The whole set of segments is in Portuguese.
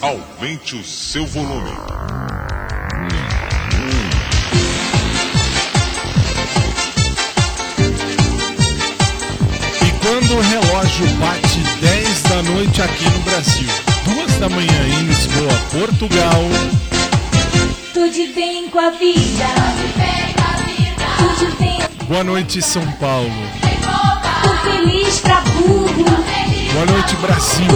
Aumente o seu volume. E quando o relógio bate 10 da noite aqui no Brasil, 2 da manhã em Lisboa, Portugal. Tudo bem com a vida. Tudo bem. Boa noite, São Paulo. Tô feliz pra burro. Boa noite, Brasil.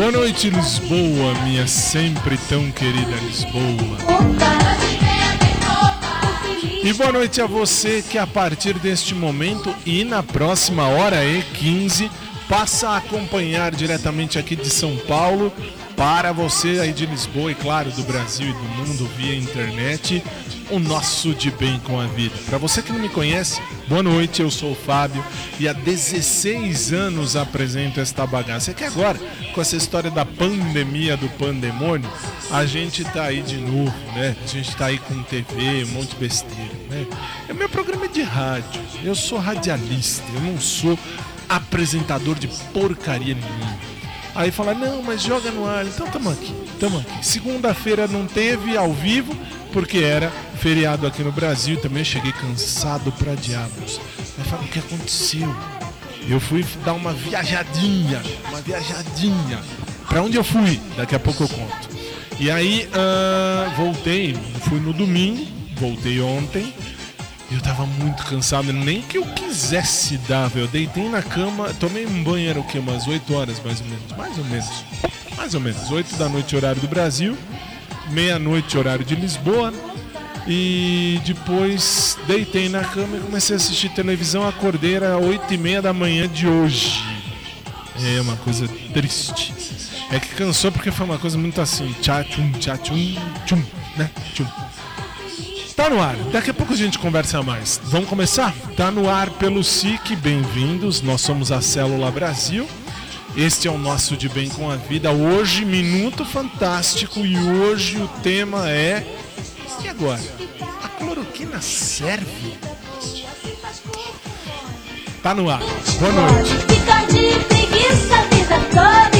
Boa noite, Lisboa, minha sempre tão querida Lisboa. E boa noite a você que a partir deste momento e na próxima hora e 15 passa a acompanhar diretamente aqui de São Paulo para você aí de Lisboa e claro do Brasil e do mundo via internet o nosso de bem com a vida. Para você que não me conhece, boa noite, eu sou o Fábio e há 16 anos apresento esta bagaça. É que agora, com essa história da pandemia do pandemônio, a gente tá aí de novo, né? A gente tá aí com TV, um monte de besteira, né? É meu programa de rádio. Eu sou radialista, eu não sou apresentador de porcaria nenhuma. Aí fala, não, mas joga no ar. Então tamo aqui, tamo aqui. Segunda-feira não teve ao vivo, porque era feriado aqui no Brasil. Também cheguei cansado pra diabos. Aí fala, o que aconteceu? Eu fui dar uma viajadinha, uma viajadinha. Pra onde eu fui? Daqui a pouco eu conto. E aí, ah, voltei, fui no domingo, voltei ontem. Eu tava muito cansado, nem que eu quisesse dar, velho. Eu deitei na cama, tomei um banho, era o quê? Umas 8 horas mais ou menos. Mais ou menos. Mais ou menos. 8 da noite, horário do Brasil. Meia-noite, horário de Lisboa. E depois deitei na cama e comecei a assistir televisão. Acordei, era 8 e meia da manhã de hoje. É uma coisa triste. É que cansou porque foi uma coisa muito assim. Tchá, tchum, tchá, tchum, tchum, né? Tchum. Tá no ar, daqui a pouco a gente conversa mais. Vamos começar? Tá no ar pelo SIC, bem-vindos. Nós somos a Célula Brasil. Este é o nosso De Bem com a Vida. Hoje, Minuto Fantástico. E hoje o tema é. E agora? A cloroquina serve? Tá no ar. Boa noite. Fica de preguiça, vida toda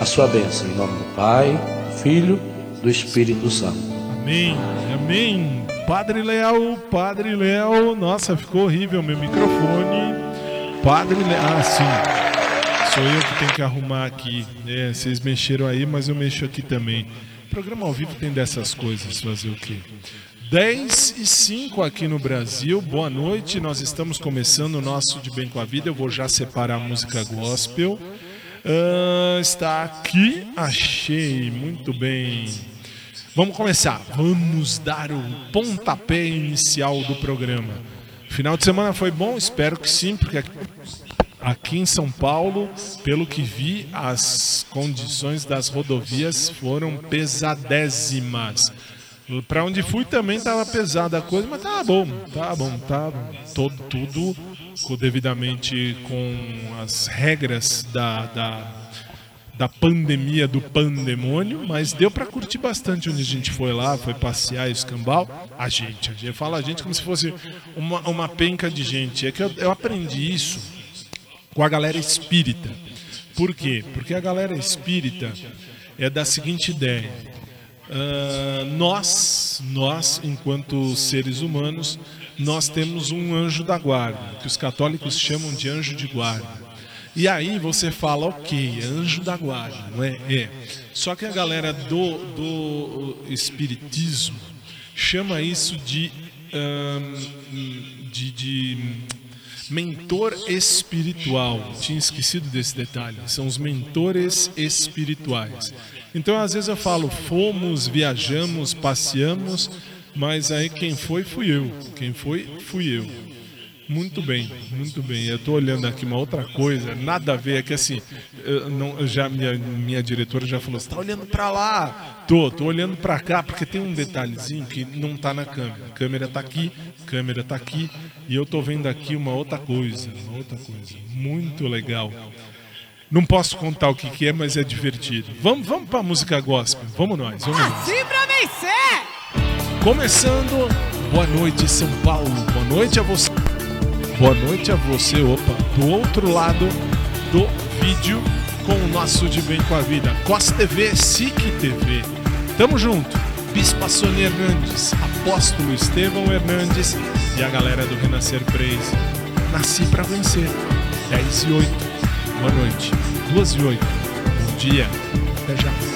a sua bênção. Em nome do Pai, do Filho, do Espírito Santo. Amém, amém. Padre Léo, Padre Léo. Nossa, ficou horrível meu microfone. Padre Léo. Ah, sim. Sou eu que tenho que arrumar aqui. É, vocês mexeram aí, mas eu mexo aqui também. Programa ao vivo tem dessas coisas, fazer o quê? 10 e 5 aqui no Brasil, boa noite. Nós estamos começando o nosso De Bem com a Vida. Eu vou já separar a música gospel. Ah, está aqui, achei, muito bem. Vamos começar, vamos dar o pontapé inicial do programa. Final de semana foi bom? Espero que sim, porque aqui- em São Paulo, pelo que vi, as condições das rodovias foram pesadésimas. Para onde fui também estava pesada a coisa, mas tá bom, tá bom, tá todo, tudo devidamente com as regras da, da, da pandemia do pandemônio, mas deu para curtir bastante onde a gente foi lá, foi passear e escambau. A gente, a gente fala a gente como se fosse uma, uma penca de gente. É que eu, eu aprendi isso com a galera espírita. Por quê? Porque a galera espírita é da seguinte ideia. Ah, nós, nós, enquanto seres humanos, nós temos um anjo da guarda, que os católicos chamam de anjo de guarda. E aí você fala, ok, anjo da guarda, não é? É. Só que a galera do, do espiritismo chama isso de, de, de mentor espiritual. Tinha esquecido desse detalhe. São os mentores espirituais. Então, às vezes eu falo, fomos, viajamos, passeamos, mas aí quem foi, fui eu. Quem foi, fui eu. Muito bem, muito bem. Eu estou olhando aqui uma outra coisa, nada a ver, é que assim, eu não, já minha, minha diretora já falou, você está olhando para lá? Tô, tô olhando para cá, porque tem um detalhezinho que não tá na câmera. A câmera tá aqui, a câmera tá aqui, e eu tô vendo aqui uma outra coisa, uma outra coisa. Muito legal. Não posso contar o que, que é, mas é divertido. Vamos, vamos para música gospel. Vamos nós, vamos nós. Assim pra vencer! Começando, boa noite São Paulo, boa noite a você. Boa noite a você, opa, do outro lado do vídeo com o nosso De Bem com a Vida, COS TV, SIC TV. Tamo junto, Bispa Sônia Hernandes, Apóstolo Estevão Hernandes e a galera do Renascer Praise. Nasci pra vencer, 10 e 8, boa noite, 2 e 8, bom dia, até já.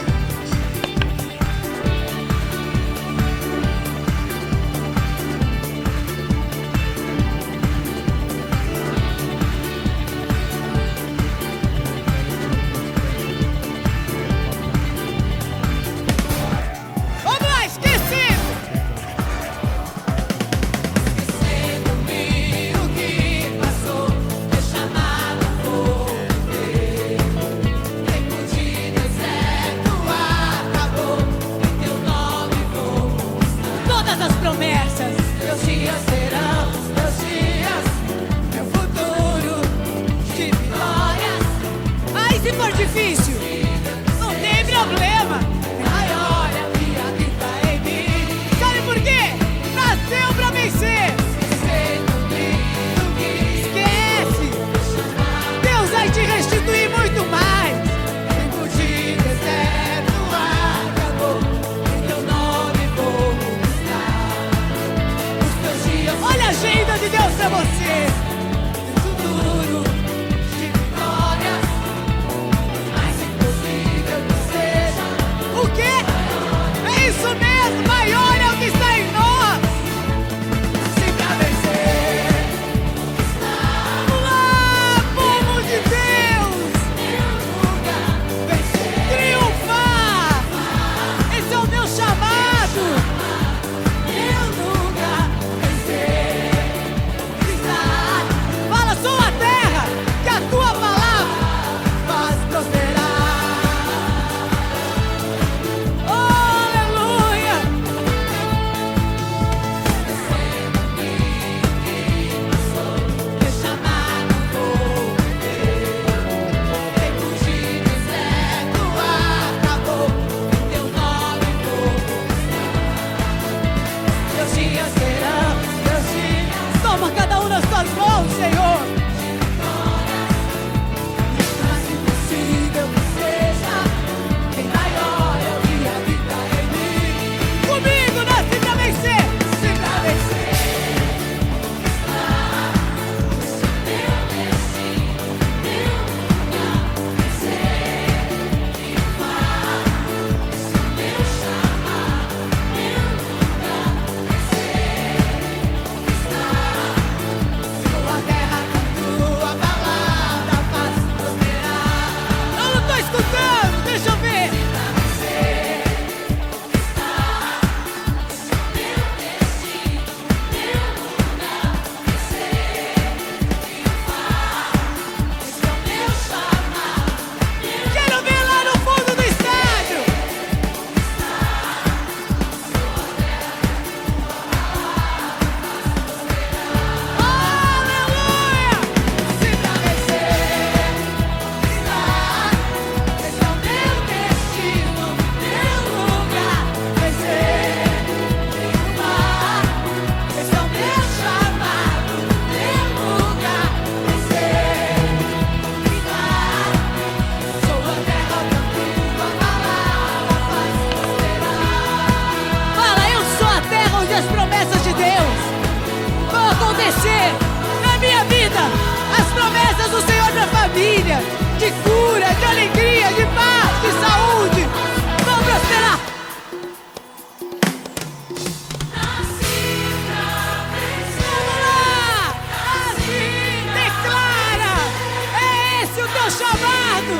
Chamado!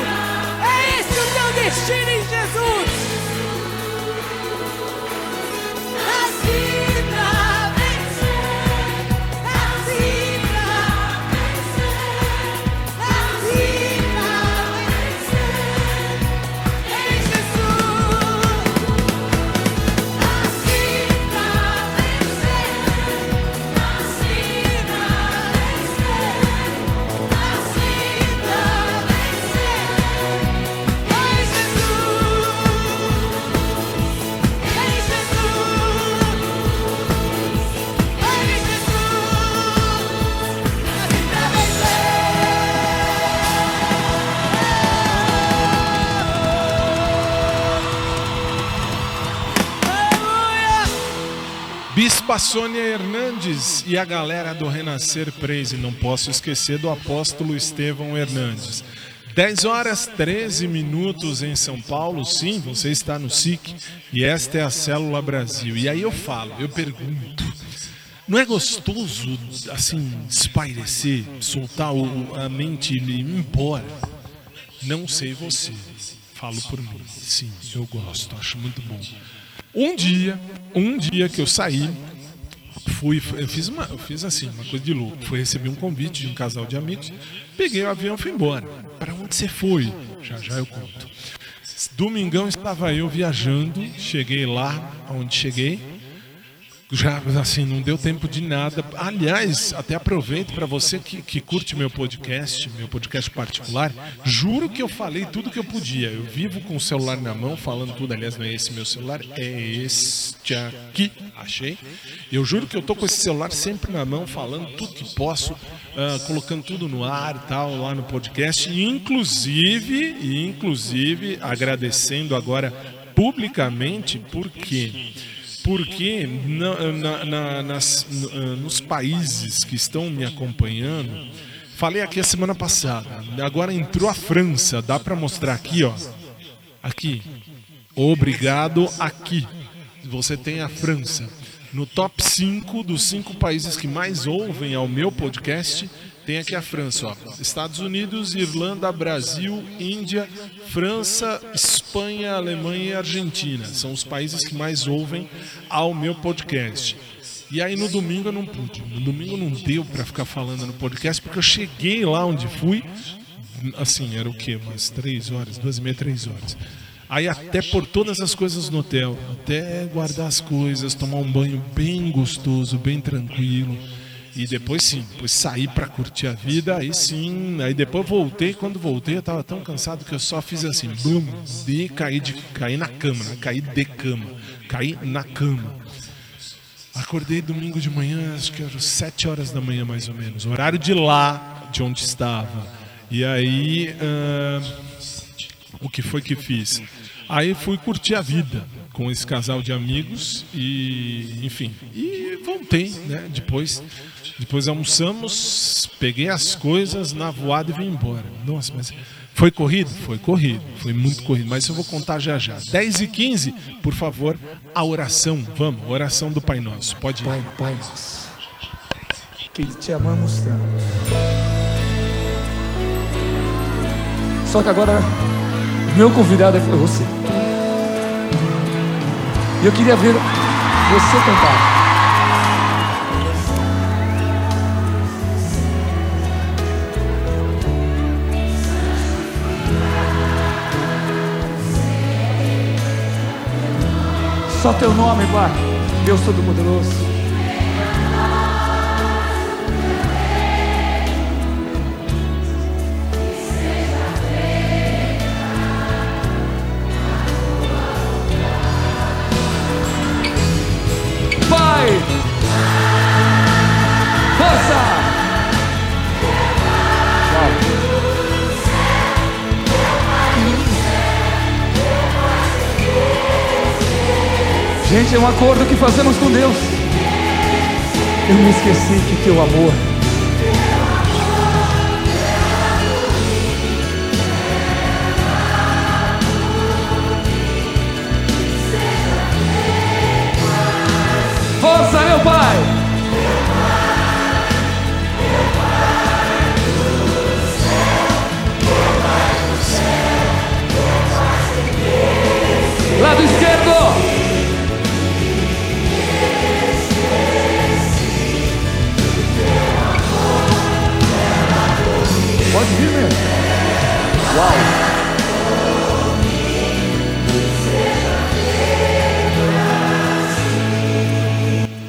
É esse o teu destino em Jesus! Bispa Sônia Hernandes e a galera do Renascer Praise. Não posso esquecer do apóstolo Estevão Hernandes. 10 horas 13 minutos em São Paulo. Sim, você está no SIC e esta é a Célula Brasil. E aí eu falo, eu pergunto. Não é gostoso, assim, espairecer, soltar o- a mente e ir embora? Não sei você. Falo por mim. Sim, eu gosto, acho muito bom. Um dia, um dia que eu saí, fui, eu fiz uma, eu fiz assim, uma coisa de louco. Fui receber um convite de um casal de amigos, peguei o avião e fui embora. Para onde você foi? Já já eu conto. Domingão estava eu viajando, cheguei lá onde cheguei, já assim não deu tempo de nada. Aliás, até aproveito para você que, que curte meu podcast, meu podcast particular. Juro que eu falei tudo que eu podia. Eu vivo com o celular na mão, falando tudo. Aliás, não é esse meu celular, é este aqui. Achei. Eu juro que eu tô com esse celular sempre na mão, falando tudo que posso, ah, colocando tudo no ar e tal, lá no podcast. E, inclusive, inclusive, agradecendo agora publicamente, porque porque na- na- na- nas- ah, nos países que estão me acompanhando, falei aqui a semana passada, agora entrou a França, dá para mostrar aqui, ó, aqui, obrigado aqui, você tem a França. No top 5 dos cinco países que mais ouvem ao meu podcast, tem aqui a França, ó. Estados Unidos, Irlanda, Brasil, Índia, França, Espanha, Alemanha e Argentina. São os países que mais ouvem ao meu podcast. E aí no domingo eu não pude. No domingo não deu para ficar falando no podcast, porque eu cheguei lá onde fui. Assim, era o quê? Umas três horas, duas e meia, três horas. Aí até por todas as coisas no hotel, até guardar as coisas, tomar um banho bem gostoso, bem tranquilo. E depois sim, depois sair para curtir a vida, aí sim, aí depois voltei, quando voltei eu tava tão cansado que eu só fiz assim, bum, e caí, de, caí na cama, né? caí de cama, caí na cama. Acordei domingo de manhã, acho que eram sete horas da manhã mais ou menos, horário de lá, de onde estava. E aí, ah, o que foi que fiz? Aí fui curtir a vida com esse casal de amigos e, enfim, e voltei, né? Depois, depois almoçamos, peguei as coisas na voada e vim embora. Nossa, mas foi corrido? Foi corrido, foi muito corrido, mas eu vou contar já já. 10 e 15, por favor, a oração, vamos, oração do Pai Nosso, pode ir. Pai, Pai nosso, que te amamos tanto. Só que agora, meu convidado é você. E eu queria ver você cantar. Só teu nome, Pai, Deus Todo-Poderoso. Gente, é um acordo que fazemos com Deus. Eu me esqueci que teu amor. Força, meu Pai! lado esquerdo.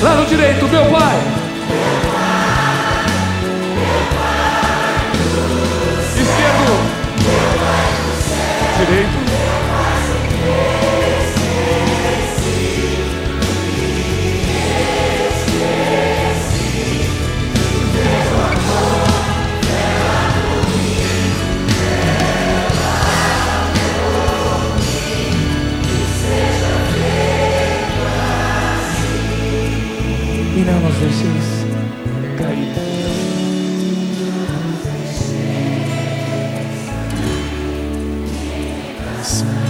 Lado direito, meu pai. Não nos deixeis cair.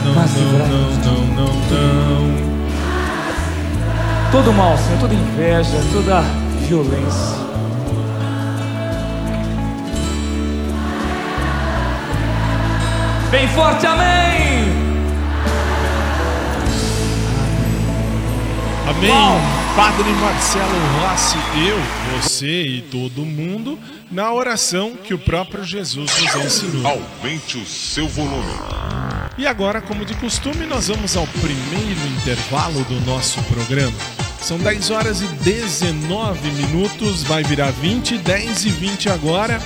Não, Mas não, não, não, não. Todo mal, Senhor, toda inveja, toda violência. Bem forte, amém! Amém. Padre Marcelo Rossi, eu, você e todo mundo, na oração que o próprio Jesus nos ensinou. Aumente o seu volume. E agora, como de costume, nós vamos ao primeiro intervalo do nosso programa. São 10 horas e 19 minutos, vai virar 20, 10 e 20 agora,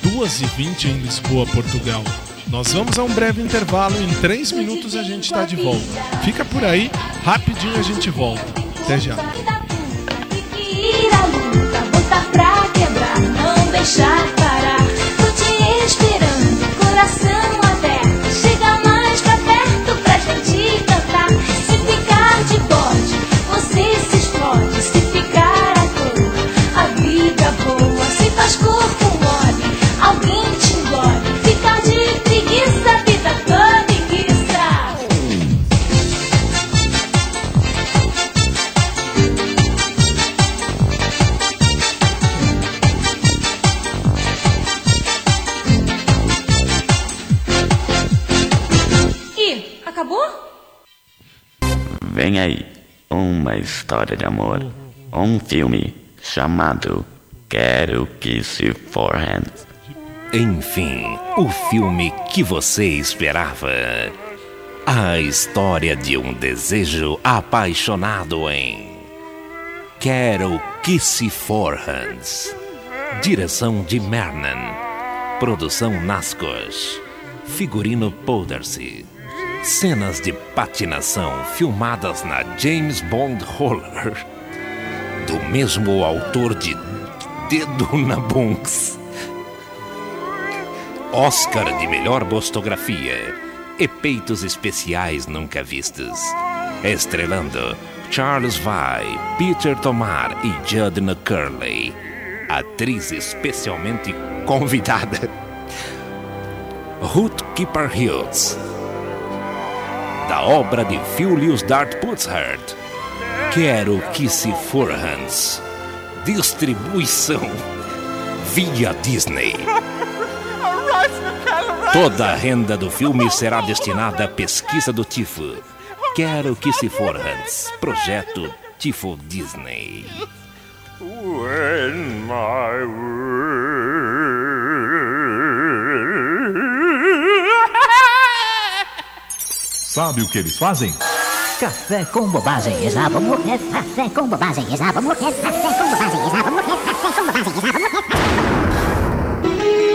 2 e 20 em Lisboa, Portugal. Nós vamos a um breve intervalo, em 3 minutos a gente está de volta. Fica por aí, rapidinho a gente volta. Até já. Pra quebrar, não deixar parar. Tô te esperando, coração uma história de amor. Um filme chamado Quero que se forrem. Enfim, o filme que você esperava. A história de um desejo apaixonado em Quero que se forhans. Direção de Mernan. Produção Nascos. Figurino Powdersy. Cenas de patinação filmadas na James Bond Roller. Do mesmo autor de Dedo na Bunks. Oscar de melhor bostografia e peitos especiais nunca vistos. Estrelando Charles Vai, Peter Tomar e Judna Curley. Atriz especialmente convidada. Ruth Keeper Hughes. Da obra de Julius Dart Putzhart. Quero que se forhans. Distribuição via Disney. Toda a renda do filme será destinada à pesquisa do Tifo. Quero que se forhans. Projeto Tifo Disney. When my Sabe o que eles fazem? Café com bobagem, vamos morrer. Café com bobagem, vamos morrer. Café com bobagem, vamos morrer. Café com bobagem.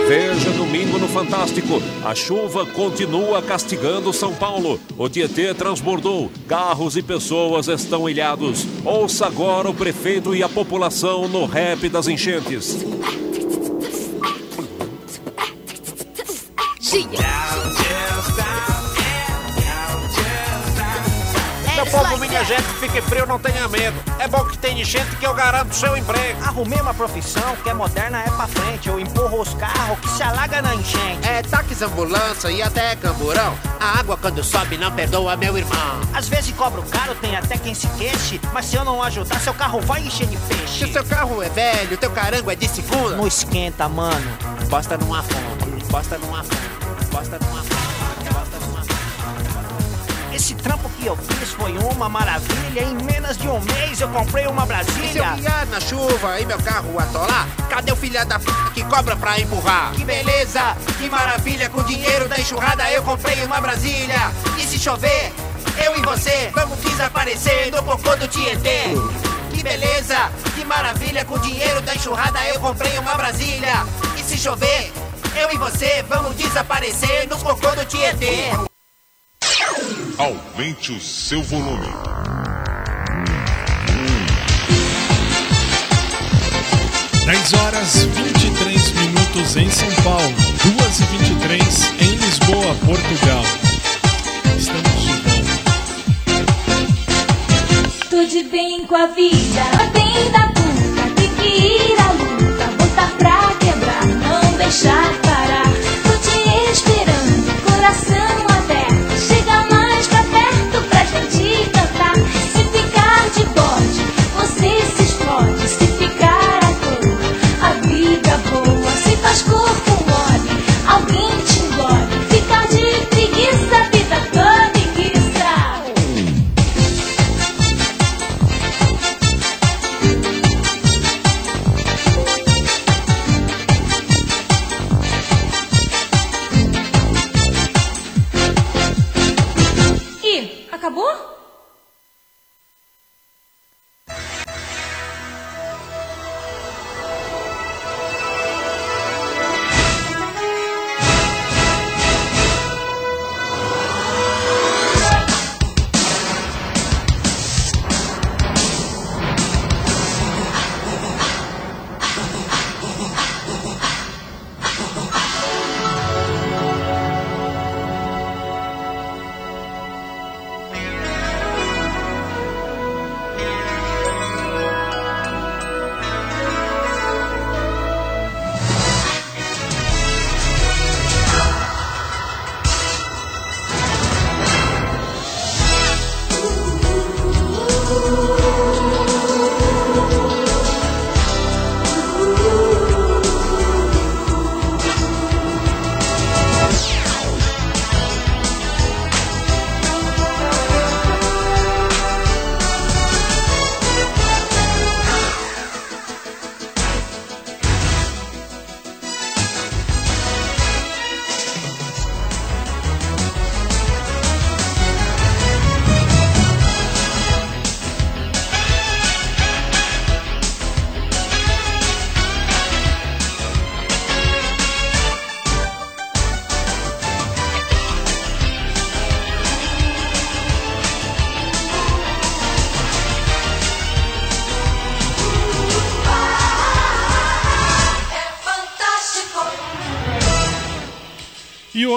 Veja domingo no Fantástico. A chuva continua castigando São Paulo. O Tietê transbordou. Carros e pessoas estão ilhados. Ouça agora o prefeito e a população no rap das enchentes. Meu minha gente, fique frio, não tenha medo. É bom que tem enchente que eu garanto seu emprego. Arrumei uma profissão que é moderna, é pra frente. Eu empurro os carros que se alaga na enchente. É táxis, ambulância e até camburão. A água quando sobe não perdoa, meu irmão. Às vezes cobro caro, tem até quem se queixe. Mas se eu não ajudar, seu carro vai encher de peixe. Se o seu carro é velho, teu carango é de segunda. Não esquenta, mano. Bosta numa fonte, bosta numa fonte, bosta numa fonte, bosta numa fonte. Esse trampo que eu fiz foi uma maravilha. Em menos de um mês eu comprei uma E se eu Brasília. guiar na chuva e meu carro atolar, cadê o filho da f que cobra pra empurrar? Que beleza, que maravilha, com o dinheiro da enxurrada eu comprei uma Brasília. E se chover, eu e você vamos desaparecer no cocô do Tietê. Que beleza, que maravilha, com o dinheiro da enxurrada eu comprei uma Brasília. E se chover, eu e você vamos desaparecer no cocô do Tietê. Aumente o seu volume. Dez horas 23 minutos em São Paulo, 2 e 23 em Lisboa, Portugal. Estamos de volta. Tô de bem com a vida, bem da puta. Tem que ir à luta, botar pra quebrar, não deixar parar. Tô te esperando, coração boa.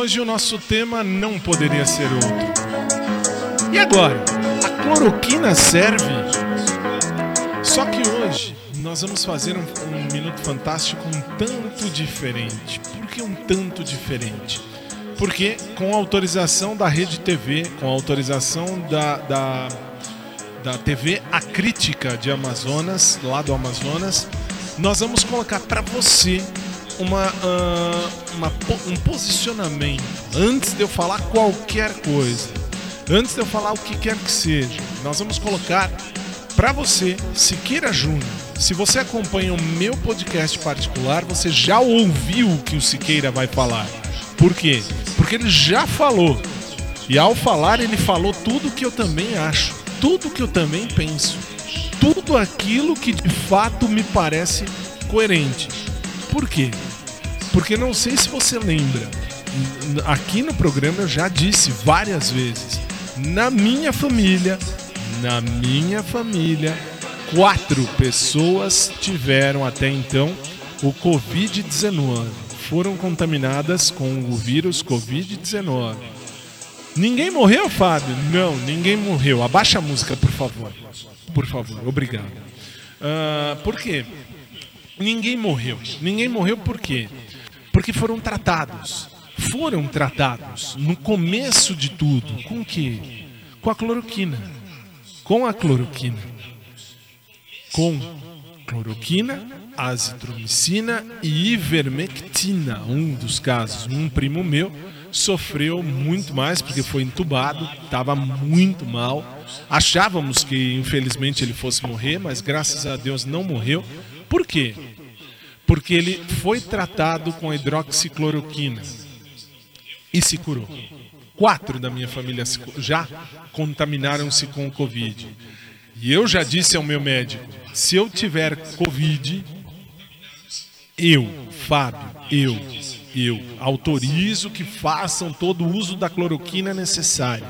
Hoje o nosso tema não poderia ser outro. E agora? A cloroquina serve? Só que hoje nós vamos fazer um, um Minuto Fantástico um tanto diferente. Por que um tanto diferente? Porque com autorização da Rede TV, com autorização da, da, da TV A Crítica de Amazonas, lá do Amazonas, nós vamos colocar para você uma, ah, uma um posicionamento antes de eu falar qualquer coisa, antes de eu falar o que quer que seja. Nós vamos colocar para você, Siqueira Júnior. Se você acompanha o meu podcast particular, você já ouviu o que o Siqueira vai falar. Por quê? Porque ele já falou. E ao falar, ele falou tudo que eu também acho, tudo que eu também penso, tudo aquilo que de fato me parece incoerente. Por quê? Porque não sei se você lembra, aqui no programa eu já disse várias vezes, na minha família, na minha família, quatro pessoas tiveram até então o Covid-19. Foram contaminadas com o vírus Covid-19. Ninguém morreu, Fábio? Não, ninguém morreu. Abaixa a música, por favor. Por favor, obrigado. Ah, por quê? Ninguém morreu. Ninguém morreu por quê? Porque foram tratados. Foram tratados no começo de tudo. Com o quê? Com a cloroquina. Com a cloroquina. Com cloroquina, azitromicina e ivermectina. Um dos casos, um primo meu sofreu muito mais porque foi entubado, estava muito mal. Achávamos que infelizmente ele fosse morrer, mas graças a Deus não morreu. Por quê? Porque ele foi tratado com hidroxicloroquina e se curou. Quatro da minha família já contaminaram-se com o Covid. E eu já disse ao meu médico: se eu tiver Covid, eu, Fábio, eu, eu autorizo que façam todo o uso da cloroquina necessário.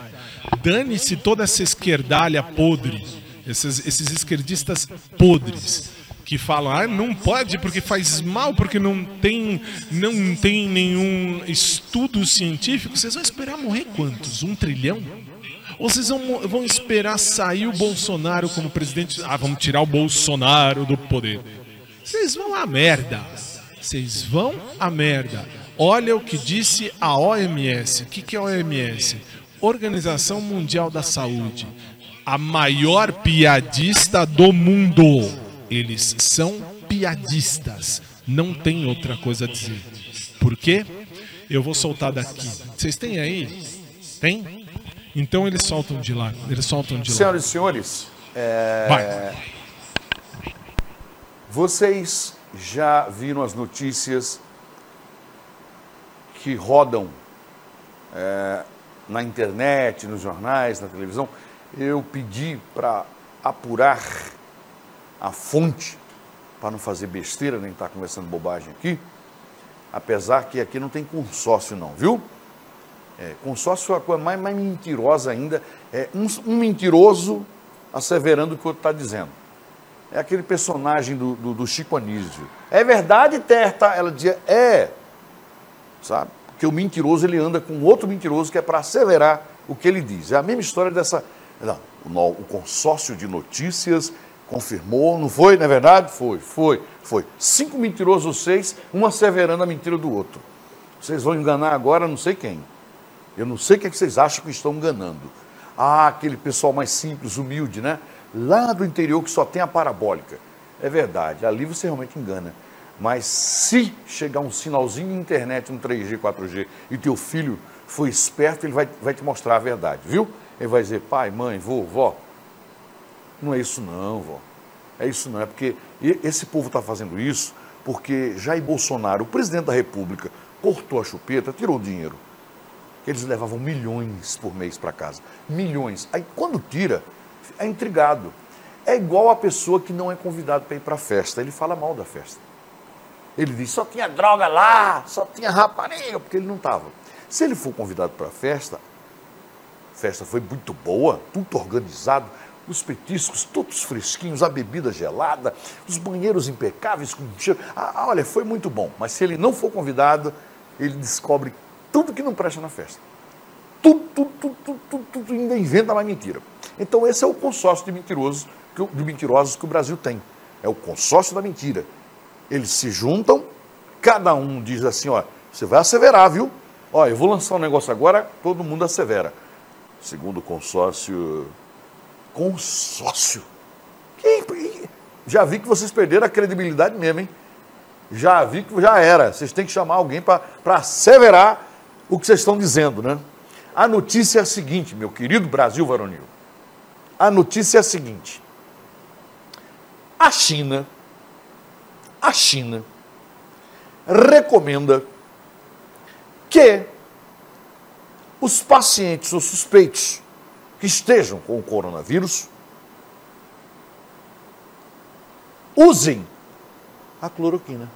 Dane-se toda essa esquerdalha podre, esses, esses esquerdistas podres que falam, ah, não pode porque faz mal, porque não tem, não tem nenhum estudo científico. Vocês vão esperar morrer quantos? Um trilhão? Ou vocês vão, vão esperar sair o Bolsonaro como presidente? Ah, vamos tirar o Bolsonaro do poder. Vocês vão à merda. Vocês vão à merda. Olha o que disse a OMS. O que, que é a OMS? Organização Mundial da Saúde. A maior piadista do mundo. Eles são piadistas. Não tem outra coisa a dizer. Por quê? Eu vou soltar daqui. Vocês têm aí? Tem? Então eles soltam de lá. Eles soltam de lá. Senhoras e senhores, é, Vai. vocês já viram as notícias que rodam é, na internet, nos jornais, na televisão? Eu pedi para apurar a fonte, para não fazer besteira, nem estar conversando bobagem aqui, apesar que aqui não tem consórcio não, viu? É, consórcio é a coisa mais, mais mentirosa ainda. É um, um mentiroso asseverando o que o outro está dizendo. É aquele personagem do, do, do Chico Anísio. É verdade, Terta? Ela dizia, é. Sabe? Porque o mentiroso ele anda com outro mentiroso que é para asseverar o que ele diz. É a mesma história dessa. Não, o consórcio de notícias confirmou, não foi? Não é verdade? Foi, foi, foi. Cinco mentirosos, seis, um asseverando a mentira do outro. Vocês vão enganar agora não sei quem. Eu não sei o que, é que vocês acham que estão enganando. Ah, aquele pessoal mais simples, humilde, né? Lá do interior que só tem a parabólica. É verdade, ali você realmente engana. Mas se chegar um sinalzinho de internet, um 3G, 4G, e teu filho for esperto, ele vai, vai te mostrar a verdade, viu? Ele vai dizer, pai, mãe, vô, vó, não é isso não, vó. É isso não, é porque esse povo está fazendo isso porque Jair Bolsonaro, o presidente da República, cortou a chupeta, tirou o dinheiro. Eles levavam milhões por mês para casa. Milhões. Aí quando tira, é intrigado. É igual a pessoa que não é convidado para ir para a festa. Ele fala mal da festa. Ele diz, só tinha droga lá, só tinha rapariga, porque ele não estava. Se ele for convidado para a festa, festa foi muito boa, tudo organizado, os petiscos todos fresquinhos, a bebida gelada, os banheiros impecáveis com cheiro. Ah, olha, foi muito bom. Mas se ele não for convidado, ele descobre tudo que não presta na festa. Tudo, tudo, tudo, tudo, tudo, tudo ainda inventa mais mentira. Então esse é o consórcio de mentirosos, de mentirosos que o Brasil tem. É o consórcio da mentira. Eles se juntam, cada um diz assim, ó, você vai asseverar, viu? Ó, eu vou lançar um negócio agora, todo mundo assevera. Segundo o consórcio. Consórcio? Já vi que vocês perderam a credibilidade mesmo, hein? Já vi que já era. Vocês têm que chamar alguém para asseverar o que vocês estão dizendo, né? A notícia é a seguinte, meu querido Brasil varonil. A notícia é a seguinte. A China, a China recomenda que os pacientes ou suspeitos que estejam com o coronavírus usem A cloroquina.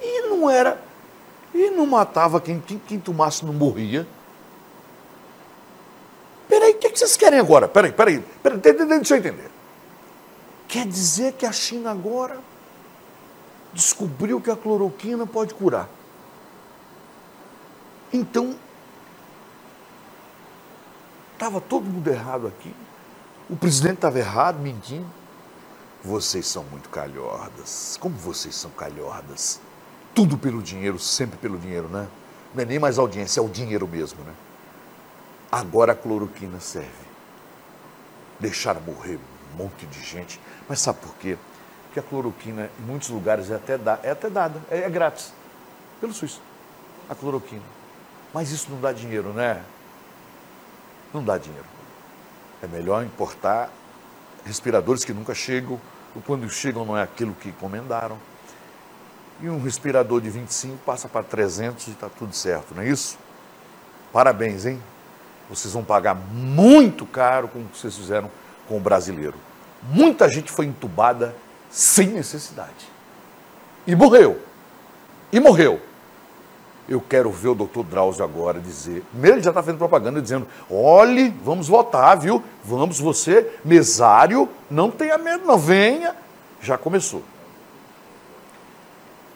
E não era. E não matava quem, quem, quem tomasse não morria. Peraí, o que, que vocês querem agora? Peraí, peraí, peraí, de- de- deixa eu entender. Quer dizer que a China agora descobriu que a cloroquina pode curar. Então, estava todo mundo errado aqui. O presidente estava errado, mentindo. Vocês são muito calhordas. Como vocês são calhordas? Tudo pelo dinheiro, sempre pelo dinheiro, né? Não é nem mais audiência, é o dinheiro mesmo, né? Agora a cloroquina serve. Deixaram morrer um monte de gente. Mas sabe por quê? Porque a cloroquina, em muitos lugares, é até, da, é até dada, é, é grátis. Pelo SUS. A cloroquina. Mas isso não dá dinheiro, né? Não dá dinheiro. É melhor importar respiradores que nunca chegam, ou quando chegam não é aquilo que encomendaram. E um respirador de 25 passa para 300 e está tudo certo, não é isso? Parabéns, hein? Vocês vão pagar muito caro com o que vocês fizeram com o brasileiro. Muita gente foi entubada sem necessidade. E morreu. E morreu. Eu quero ver o doutor Drauzio agora dizer. Primeiro, ele já está fazendo propaganda dizendo: olhe, vamos votar, viu? Vamos, você, mesário, não tenha medo, não, venha. Já começou.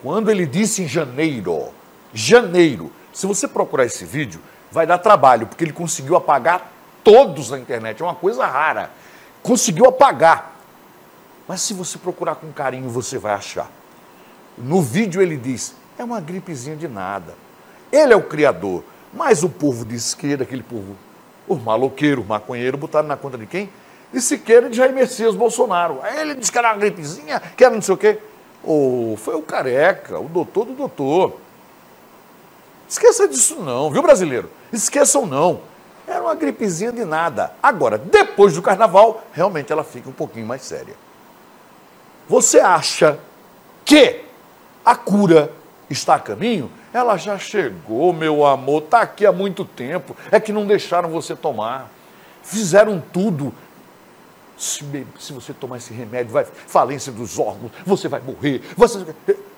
Quando ele disse em janeiro, janeiro, se você procurar esse vídeo, vai dar trabalho, porque ele conseguiu apagar todos na internet. É uma coisa rara. Conseguiu apagar. Mas se você procurar com carinho, você vai achar. No vídeo ele diz: é uma gripezinha de nada. Ele é o criador. Mas o povo de esquerda, aquele povo, os maloqueiros, os maconheiros, botaram na conta de quem? De Siqueira e de Jair Messias Bolsonaro. Aí ele disse que era uma gripezinha, que era não sei o quê. Oh, foi o careca, o doutor do doutor. Esqueça disso não, viu, brasileiro? Esqueçam não. Era uma gripezinha de nada. Agora, depois do carnaval, realmente ela fica um pouquinho mais séria. Você acha que a cura está a caminho? Ela já chegou, meu amor, está aqui há muito tempo. É que não deixaram você tomar. Fizeram tudo. Se, se você tomar esse remédio, vai falência dos órgãos, você vai morrer. Você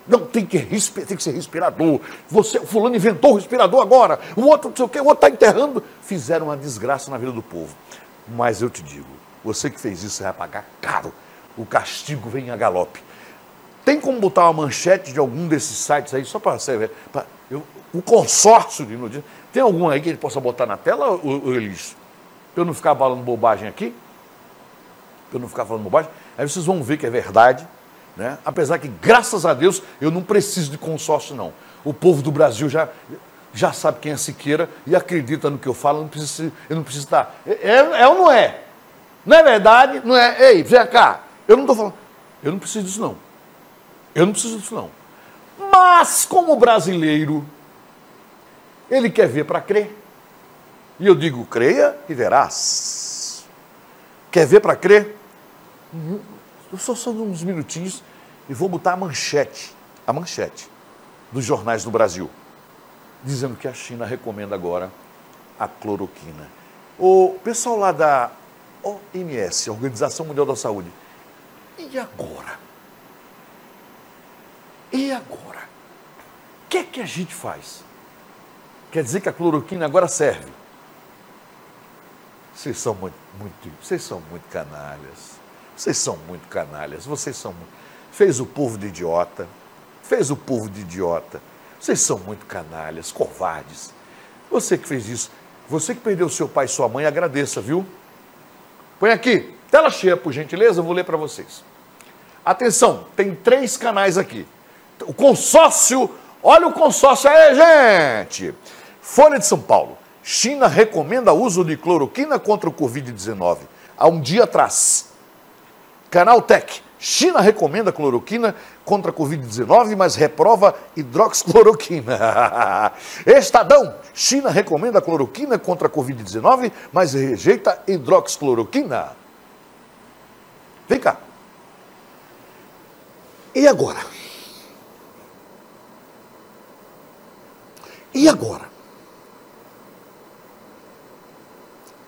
não tem que, respi- tem que ser respirador. Você, o fulano inventou o respirador agora. O outro não sei o quê, o outro está enterrando. Fizeram uma desgraça na vida do povo. Mas eu te digo, você que fez isso, vai pagar caro. O castigo vem a galope. Tem como botar uma manchete de algum desses sites aí, só para ver? pra- eu- o consórcio de notícias. Tem algum aí que ele possa botar na tela, ô Elis? Para eu não ficar falando bobagem aqui? Para eu não ficar falando bobagem? Aí vocês vão ver que é verdade. Né? Apesar que, graças a Deus, eu não preciso de consórcio, não. O povo do Brasil já, já sabe quem é Siqueira e acredita no que eu falo, eu não preciso, eu não preciso estar. É, é ou não é? Não é verdade? Não é? Ei, vem cá. Eu não estou falando. Eu não preciso disso, não. Eu não preciso disso, não. Mas, como brasileiro, ele quer ver para crer. E eu digo, creia e verás. Quer ver para crer? Eu só só uns minutinhos e vou botar a manchete, a manchete dos jornais do Brasil, dizendo que a China recomenda agora a cloroquina. O pessoal lá da OMS, Organização Mundial da Saúde, e agora? E agora? O que é que a gente faz? Quer dizer que a cloroquina agora serve? Vocês são muito, muito, vocês são muito canalhas. Vocês são muito canalhas. Vocês são muito... Fez o povo de idiota. Fez o povo de idiota. Vocês são muito canalhas, covardes. Você que fez isso, você que perdeu seu pai e sua mãe, agradeça, viu? Põe aqui, tela cheia, por gentileza, eu vou ler para vocês. Atenção, tem três canais aqui. O consórcio, olha o consórcio aí, gente! Folha de São Paulo. China recomenda uso de cloroquina contra o Covid-19. Há um dia atrás. Canal Tech. China recomenda cloroquina contra a Covid-19, mas reprova hidroxicloroquina. Estadão. China recomenda cloroquina contra a Covid-19, mas rejeita hidroxicloroquina. Vem cá. E agora? E agora?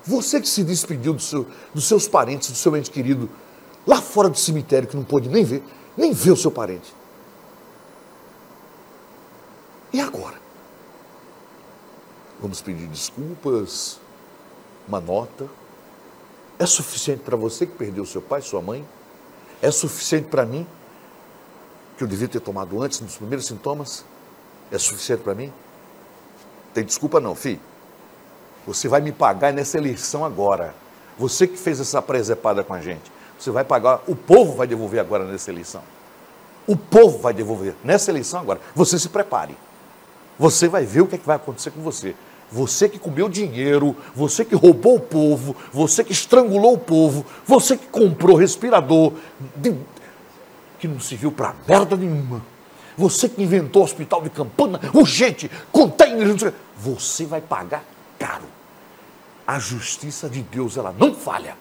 Você que se despediu do seu- dos seus parentes, do seu ente querido, lá fora do cemitério, que não pôde nem ver, nem ver o seu parente. E agora? Vamos pedir desculpas, uma nota. É suficiente para você que perdeu seu pai, sua mãe? É suficiente para mim, que eu devia ter tomado antes, nos primeiros sintomas? É suficiente para mim? Tem desculpa não, filho. Você vai me pagar nessa eleição agora. Você que fez essa presepada com a gente. Você vai pagar, o povo vai devolver agora nessa eleição. O povo vai devolver nessa eleição agora. Você se prepare. Você vai ver o que, é que vai acontecer com você. Você que comeu dinheiro, você que roubou o povo, você que estrangulou o povo, você que comprou respirador, de- que não serviu para merda nenhuma. Você que inventou hospital de campana, urgente, o quê. você vai pagar caro. A justiça de Deus, ela não falha.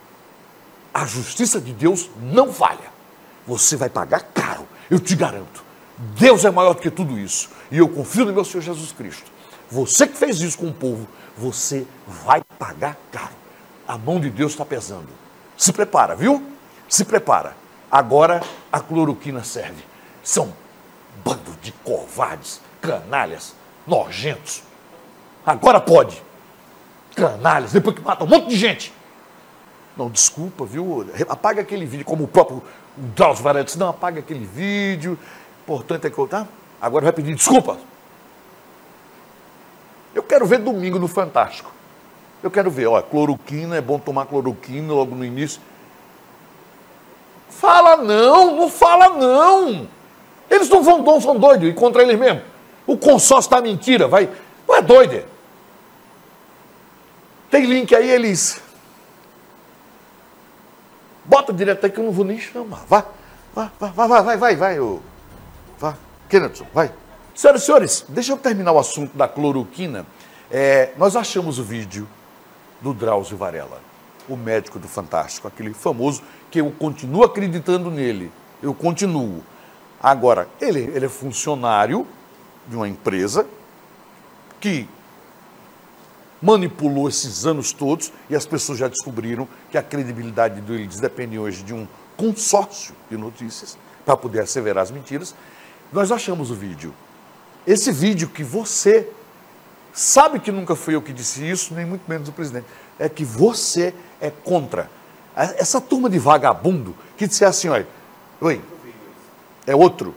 A justiça de Deus não falha. Você vai pagar caro, eu te garanto. Deus é maior do que tudo isso. E eu confio no meu Senhor Jesus Cristo. Você que fez isso com o povo, você vai pagar caro. A mão de Deus está pesando. Se prepara, viu? Se prepara. Agora a cloroquina serve. São bando de covardes, canalhas, nojentos. Agora pode. Canalhas, depois que mata um monte de gente. Não, desculpa, viu? Apaga aquele vídeo, como o próprio Drauzio Varela disse. Não, apaga aquele vídeo. Importante é que eu. Tá? Agora vai pedir desculpa. Eu quero ver domingo no Fantástico. Eu quero ver, ó, cloroquina, é bom tomar cloroquina logo no início. Fala não, não fala não. Eles não vão, não são doidos, e contra eles mesmo. O consórcio está mentira, vai. Não é doido. é. Tem link aí, eles. Bota direto aí que eu não vou nem chamar. Vá, vá, vá, vá, vai, vai, vai, vai, ô. Vá. Kenneth, vai. Senhoras e senhores, deixa eu terminar o assunto da cloroquina. É, nós achamos o vídeo do Drauzio Varela, o médico do Fantástico, aquele famoso que eu continuo acreditando nele. Eu continuo. Agora, ele, ele é funcionário de uma empresa que manipulou esses anos todos e as pessoas já descobriram que a credibilidade deles depende hoje de um consórcio de notícias para poder asseverar as mentiras. Nós achamos o vídeo. Esse vídeo que você sabe que nunca fui eu que disse isso, nem muito menos o presidente, é que você é contra. Essa turma de vagabundo que disse assim, olha, oi, é outro.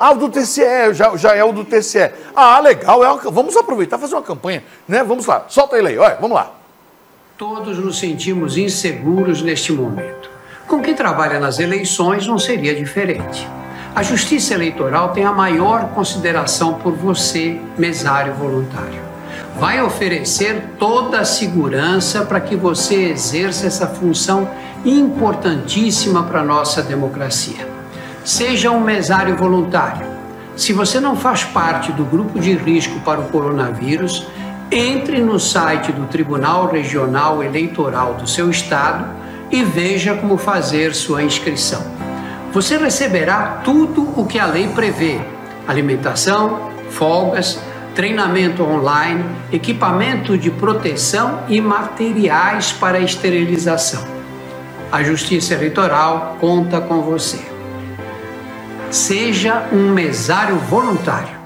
Ah, o do TCE, já, já é o do TCE. Ah, legal, é uma- vamos aproveitar fazer uma campanha, né? Vamos lá, solta ele aí, olha, vamos lá. Todos nos sentimos inseguros neste momento. Com quem trabalha nas eleições não seria diferente. A Justiça Eleitoral tem a maior consideração por você, mesário voluntário. Vai oferecer toda a segurança para que você exerça essa função importantíssima para a nossa democracia. Seja um mesário voluntário. Se você não faz parte do grupo de risco para o coronavírus, entre no site do Tribunal Regional Eleitoral do seu estado e veja como fazer sua inscrição. Você receberá tudo o que a lei prevê: alimentação, folgas, treinamento online, equipamento de proteção e materiais para esterilização. A Justiça Eleitoral conta com você. Seja um mesário voluntário.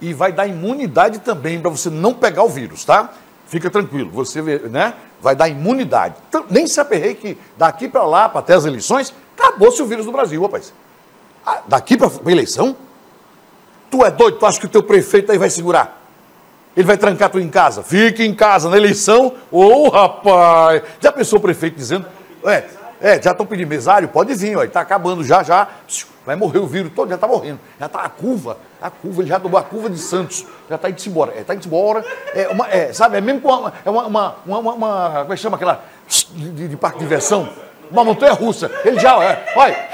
E vai dar imunidade também para você não pegar o vírus, tá? Fica tranquilo, você né? Vai dar imunidade. Então, nem se aperrei que daqui para lá, para até as eleições, acabou-se o vírus no Brasil, rapaz. Ah, daqui para eleição? Tu é doido? Tu acha que o teu prefeito aí vai segurar? Ele vai trancar tu em casa? Fique em casa na eleição. Ô, rapaz! Já pensou o prefeito dizendo? É, é já estão pedindo mesário? Pode vir, ó, está acabando já, já. Vai morrer o vírus todo, já está morrendo. Já está a curva, a curva, ele já tomou a curva de Santos. Já está indo embora. É, está indo embora. É, uma, é, sabe, é mesmo com uma, é uma, uma, uma, uma- Como é que chama aquela. De, de- parque de diversão? Uma montanha russa. Ele já, é, olha,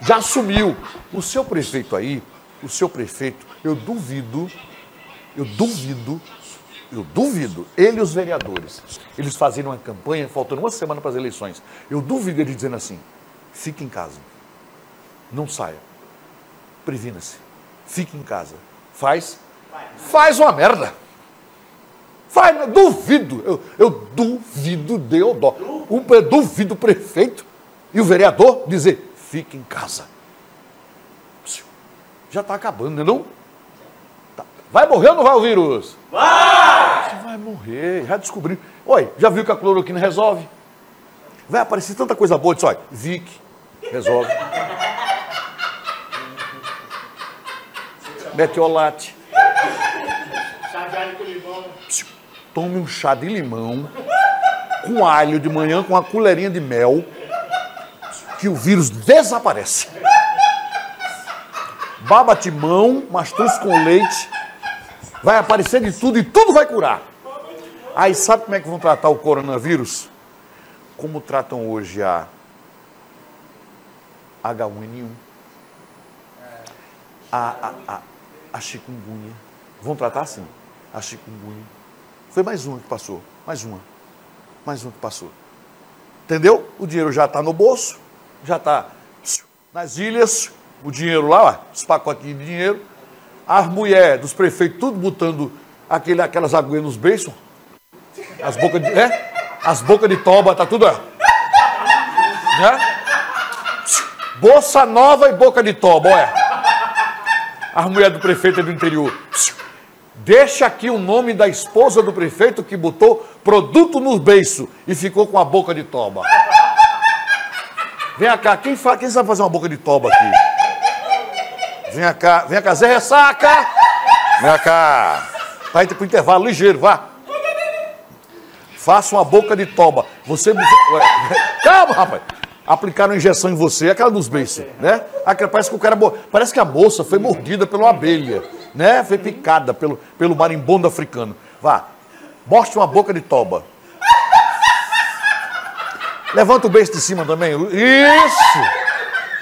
já assumiu. O seu prefeito aí, o seu prefeito, eu duvido, eu duvido, eu duvido, ele e os vereadores, eles fazerem uma campanha, faltando uma semana para as eleições. Eu duvido eles dizendo assim: fique em casa, não saia, previna-se, fique em casa, faz, faz uma merda. Eu duvido, eu, eu duvido, Deodoro. Eu duvido o prefeito e o vereador dizer, fique em casa. Já está acabando, não é não? Vai morrer ou não vai o vírus? Vai! Você vai morrer, já descobri. Oi, já viu que a cloroquina resolve? Vai aparecer tanta coisa boa disso, olha, Vic, resolve. Metiolate. Chá de alho com limão. Tome um chá de limão com alho de manhã, com uma colherinha de mel, que o vírus desaparece. Baba timão, mastruz com leite, vai aparecer de tudo e tudo vai curar. Aí sabe como é que vão tratar o coronavírus? Como tratam hoje a H1N1, a, a, a, a chikungunya. Vão tratar assim, a chikungunya. Foi mais uma que passou, mais uma, mais uma que passou. Entendeu? O dinheiro já está no bolso, já está nas ilhas, o dinheiro lá, ó, os pacotinhos de dinheiro. As mulheres dos prefeitos, tudo botando aquele, aquelas agulhas nos beiços. As bocas de. É? As bocas de toba, tá tudo. Ó. Né? Bolsa nova e boca de toba, olha. As mulheres do prefeito do interior. Deixa aqui o nome da esposa do prefeito que botou produto nos beiços e ficou com a boca de toba. Vem cá, quem, fa... quem sabe fazer uma boca de toba aqui? Vem cá, vem cá, Zé Ressaca! Vem cá. Vai pro intervalo ligeiro, vá. Faça uma boca de toba. Você. Calma, rapaz. Aplicaram injeção em você, aquela dos beiços, né? Aquela, parece que o cara. Parece que a moça foi mordida pela abelha, né? Foi picada pelo, pelo marimbondo africano. Vá. Mostre uma boca de toba. Levanta o beijo de cima também. Isso!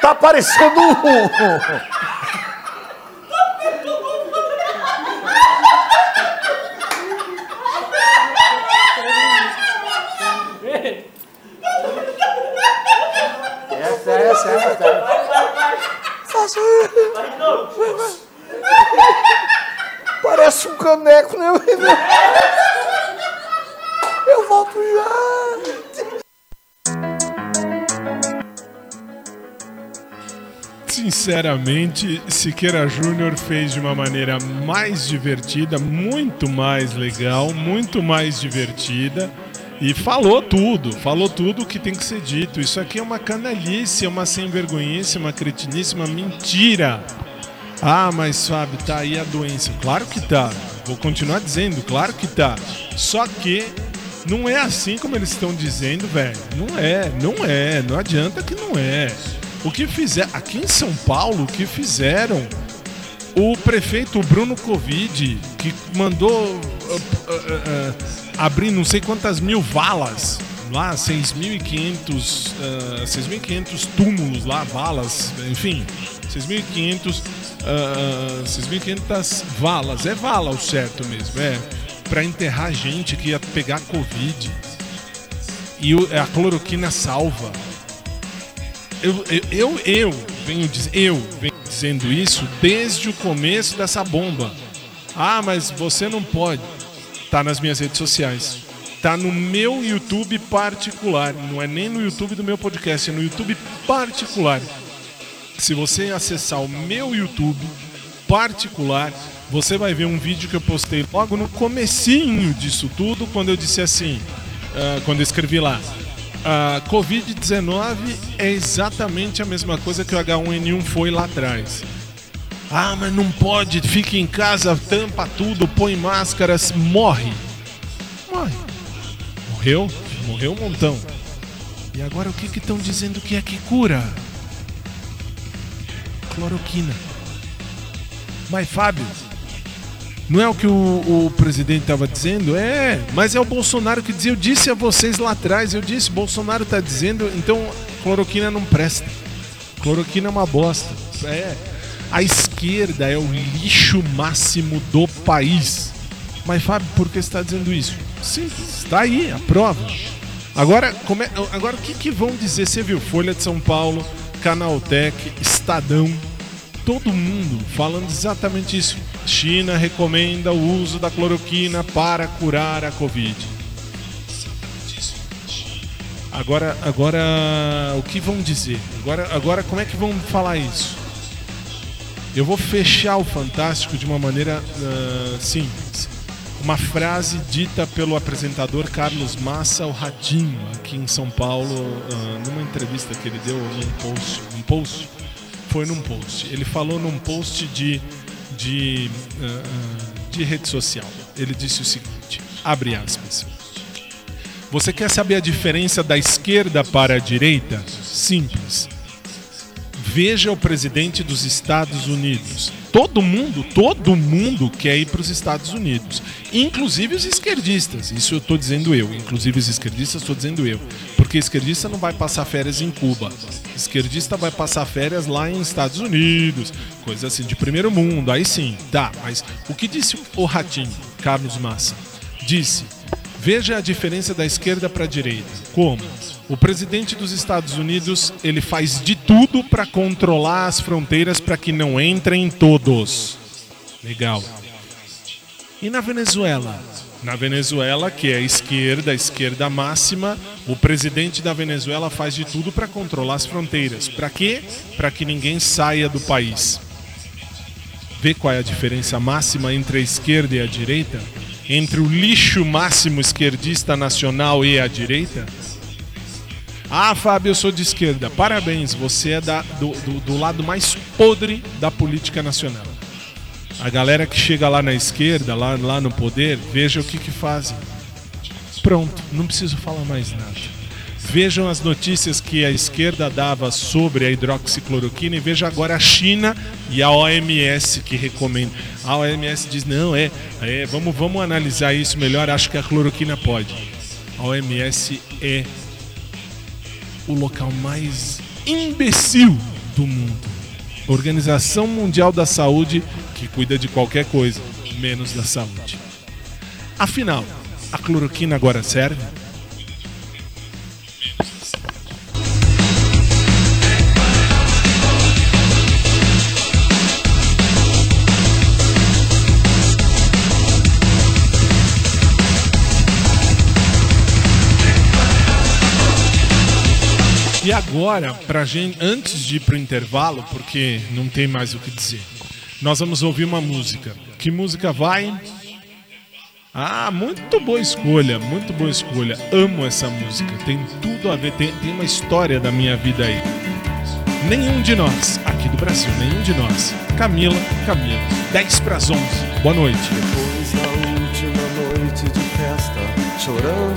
Tá parecendo um. Essa, essa. Faça. Parece um caneco, né? Eu volto já. Sinceramente, Siqueira Júnior fez de uma maneira mais divertida, muito mais legal, muito mais divertida. E falou tudo, falou tudo o que tem que ser dito. Isso aqui é uma canalice, é uma sem vergonhice, uma cretinice, uma mentira. Ah, mas Fábio, tá aí a doença. Claro que tá. Vou continuar dizendo, claro que tá. Só que não é assim como eles estão dizendo, velho. Não é, não é. Não adianta que não é. O que fizeram aqui em São Paulo, o que fizeram o prefeito Bruno Covid, que mandou uh, uh, uh, abrir não sei quantas mil valas lá, 6.500 uh, 6.500 túmulos lá, valas, enfim, 6.500 uh, 6.500 valas, é vala o certo mesmo, é para enterrar gente que ia pegar Covid. E o, a cloroquina salva. Eu, eu, eu, eu venho, diz, eu venho dizendo isso desde o começo dessa bomba. Ah, mas você não pode. Tá nas minhas redes sociais. Tá no meu YouTube particular. Não é nem no YouTube do meu podcast, é no YouTube particular. Se você acessar o meu YouTube particular, você vai ver um vídeo que eu postei logo no comecinho disso tudo, quando eu disse assim, uh, quando eu escrevi lá, a Covid-19 é exatamente a mesma coisa que o H1N1 foi lá atrás. Ah, mas não pode, fica em casa, tampa tudo, põe máscaras, morre. Morre. Morreu? Morreu um montão. E agora o que estão dizendo que é que cura? Cloroquina. Mas Fábio, não é o que o, o presidente estava dizendo? É, mas é o Bolsonaro que dizia. Eu disse a vocês lá atrás, eu disse, Bolsonaro está dizendo, então cloroquina não presta. Cloroquina é uma bosta. É. A esquerda é o lixo máximo do país. Mas Fábio, por que você está dizendo isso? Simples, está aí a prova. Agora, como é, agora o que, que vão dizer? Você viu Folha de São Paulo, Canaltech, Estadão, todo mundo falando exatamente isso. China recomenda o uso da cloroquina para curar a Covid. Agora, agora o que vão dizer? Agora, agora como é que vão falar isso? Eu vou fechar o Fantástico de uma maneira uh, simples. Uma frase dita pelo apresentador Carlos Massa, o Ratinho, aqui em São Paulo, uh, numa entrevista que ele deu num post, post, foi num post. Ele falou num post de, de, uh, de rede social. Ele disse o seguinte: abre aspas. Você quer saber a diferença da esquerda para a direita? Simples. Veja o presidente dos Estados Unidos. Todo mundo, todo mundo quer ir para os Estados Unidos, inclusive os esquerdistas. Isso eu estou dizendo eu, inclusive os esquerdistas estou dizendo eu, porque esquerdista não vai passar férias em Cuba, esquerdista vai passar férias lá em Estados Unidos, coisa assim de primeiro mundo. Aí sim, tá. Mas o que disse o ratinho, Carlos Massa? Disse Veja a diferença da esquerda para a direita. Como? O presidente dos Estados Unidos ele faz de tudo para controlar as fronteiras para que não entrem todos. Legal. E na Venezuela? Na Venezuela, que é a esquerda, a esquerda máxima, o presidente da Venezuela faz de tudo para controlar as fronteiras. Para quê? Para que ninguém saia do país. Vê qual é a diferença máxima entre a esquerda e a direita? entre o lixo máximo esquerdista nacional e a direita? Ah, Fábio, eu sou de esquerda. Parabéns, você é da, do, do, do lado mais podre da política nacional. A galera que chega lá na esquerda, lá, lá no poder, veja o que, que fazem. Pronto, não preciso falar mais nada. Vejam as notícias que a esquerda dava sobre a hidroxicloroquina e veja agora a China e a OMS que recomenda. A OMS diz: não, é, é vamos, vamos analisar isso melhor, acho que a cloroquina pode. A OMS é o local mais imbecil do mundo. Organização Mundial da Saúde que cuida de qualquer coisa, menos da saúde. Afinal, a cloroquina agora serve? E agora, pra gente, antes de ir pro intervalo, porque não tem mais o que dizer, nós vamos ouvir uma música. Que música vai? Ah, muito boa escolha, muito boa escolha. Amo essa música, tem tudo a ver, tem, tem uma história da minha vida aí. Nenhum de nós, aqui do Brasil, nenhum de nós. Camila, Camila, 10 para as 11. Boa noite. Depois da última noite de festa, chorando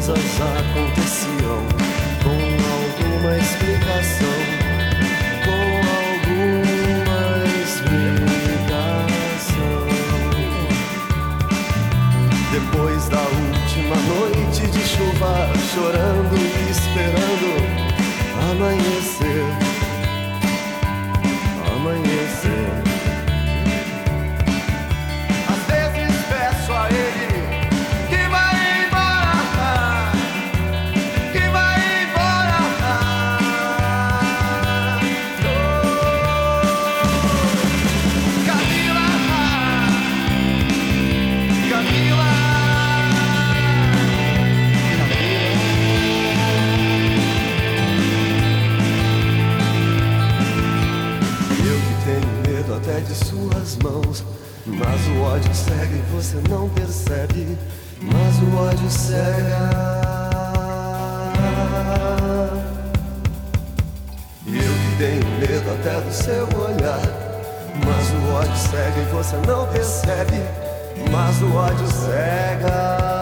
coisas aconteciam com alguma explicação. Com alguma explicação. Depois da última noite de chuva, chorando e esperando ódio cega e você não percebe. Mas o ódio cega. Eu que tenho medo até do seu olhar. Mas o ódio cega e você não percebe. Mas o ódio cega.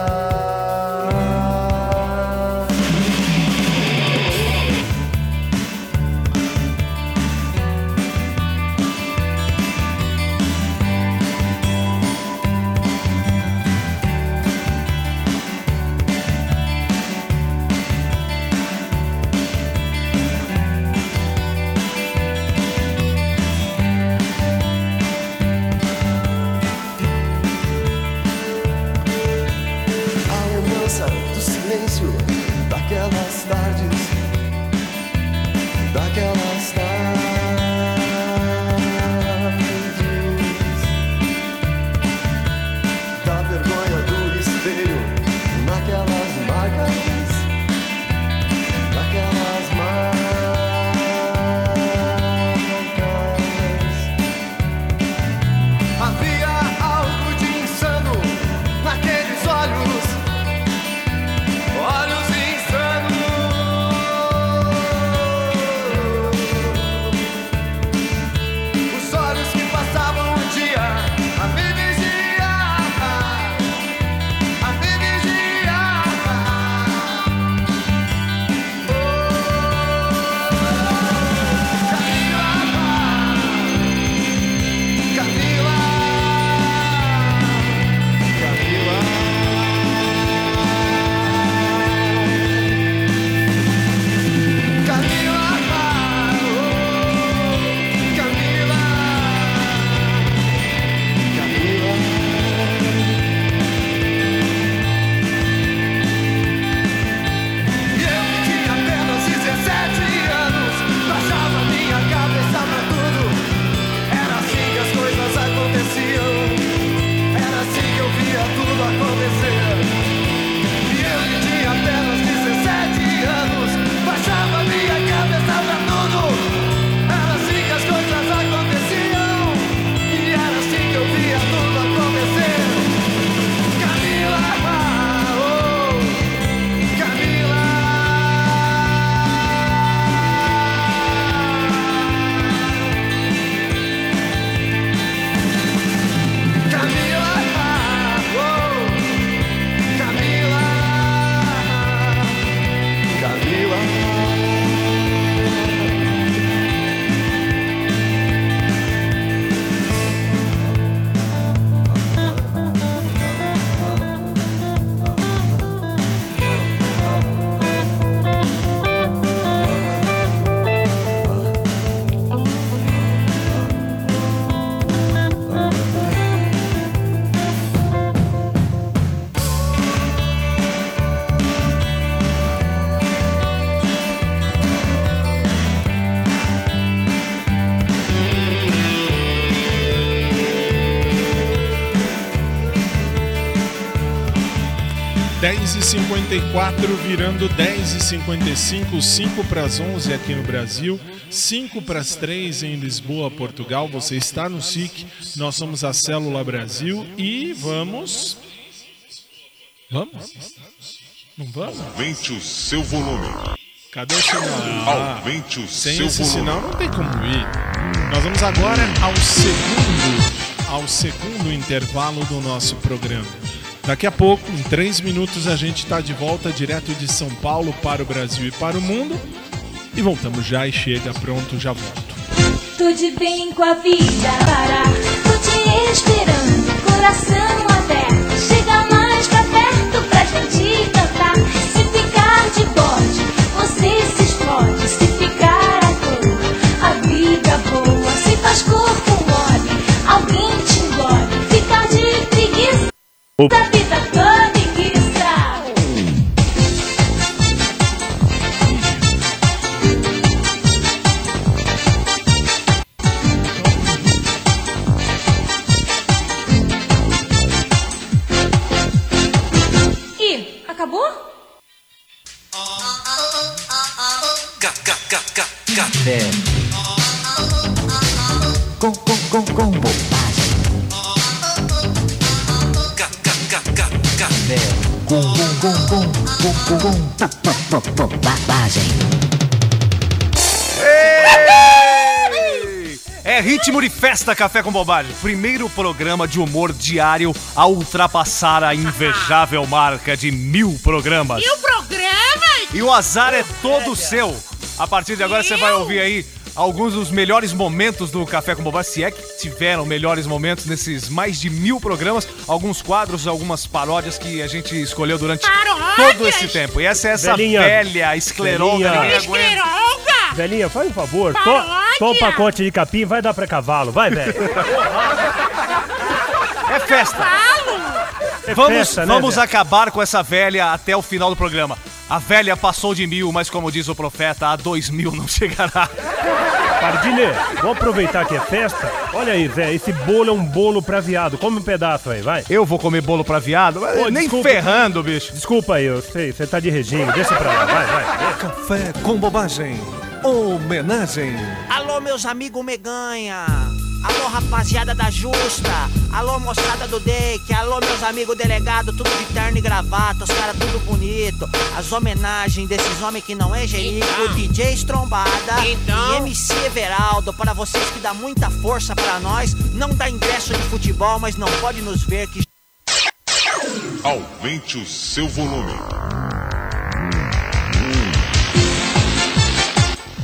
54 virando 10 e 55 5 para as 11 aqui no Brasil, 5 para as 3 em Lisboa, Portugal. Você está no SIC, nós somos a Célula Brasil e vamos. Vamos? Não vamos? Aumente o seu volume. Cadê o sinal? Ah, Aumente o sem seu esse volume. sinal não tem como ir. Nós vamos agora ao segundo, ao segundo intervalo do nosso programa. Daqui a pouco, em três minutos, a gente está de volta direto de São Paulo para o Brasil e para o mundo. E voltamos já e chega, pronto, já volto. Tudo bem com a vida parar. Tô te esperando, coração aberto. Chega mais pra perto pra gente cantar. Se ficar de bode, você se explode. Se ficar à toa, a vida boa. Se faz corpo mole, alguém te engole. Ficar de preguiça, da festa Café com Bobagem. Primeiro programa de humor diário a ultrapassar a invejável marca de mil programas. E o programa? E o azar é todo seu. A partir de agora você vai ouvir aí alguns dos melhores momentos do Café com Bobagem, se é que tiveram melhores momentos nesses mais de mil programas, alguns quadros, algumas paródias que a gente escolheu durante todo esse tempo. E essa é essa Velhinha. velha escleróloga. Velhinha. ninguém aguenta. Velhinha, faz um favor. To, toma um pacote de capim, vai dar pra cavalo. Vai, velho. É festa. É vamos festa, né, vamos velho? acabar com essa velha até o final do programa. A velha passou de mil, mas como diz o profeta, a dois mil não chegará. Pardilha, vamos aproveitar que é festa. Olha aí, Zé, esse bolo é um bolo pra viado. Come um pedaço aí, vai. Eu vou comer bolo pra viado? Ô, Nem desculpa. ferrando, bicho. Desculpa aí, eu sei, você tá de regime. Deixa pra lá, vai, vai. Café com bobagem. Homenagem. Alô, meus amigos Meganha. Alô, rapaziada da Justa. Alô, moçada do Dake. Alô, meus amigos delegados, tudo de terno e gravata. Os caras tudo bonito. As homenagens desses homens que não é Jerico. DJ Estrombada e MC Everaldo. Para vocês que dá muita força para nós. Não dá ingresso de futebol, mas não pode nos ver que Aumente o seu volume.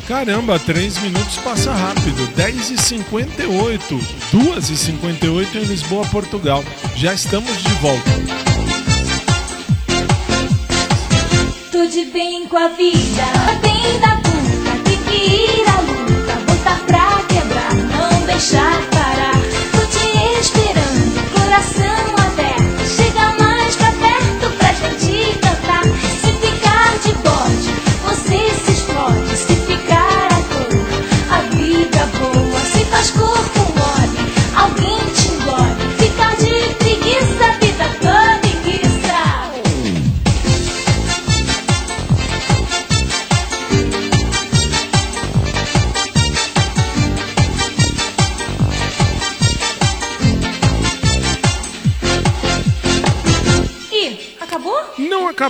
Caramba, 3 minutos passa rápido. 10 e 58 2 e 58 em Lisboa, Portugal. Já estamos de volta. Tô de bem com a vida, bem da puta, tem que ir à luta, botar pra quebrar, não deixar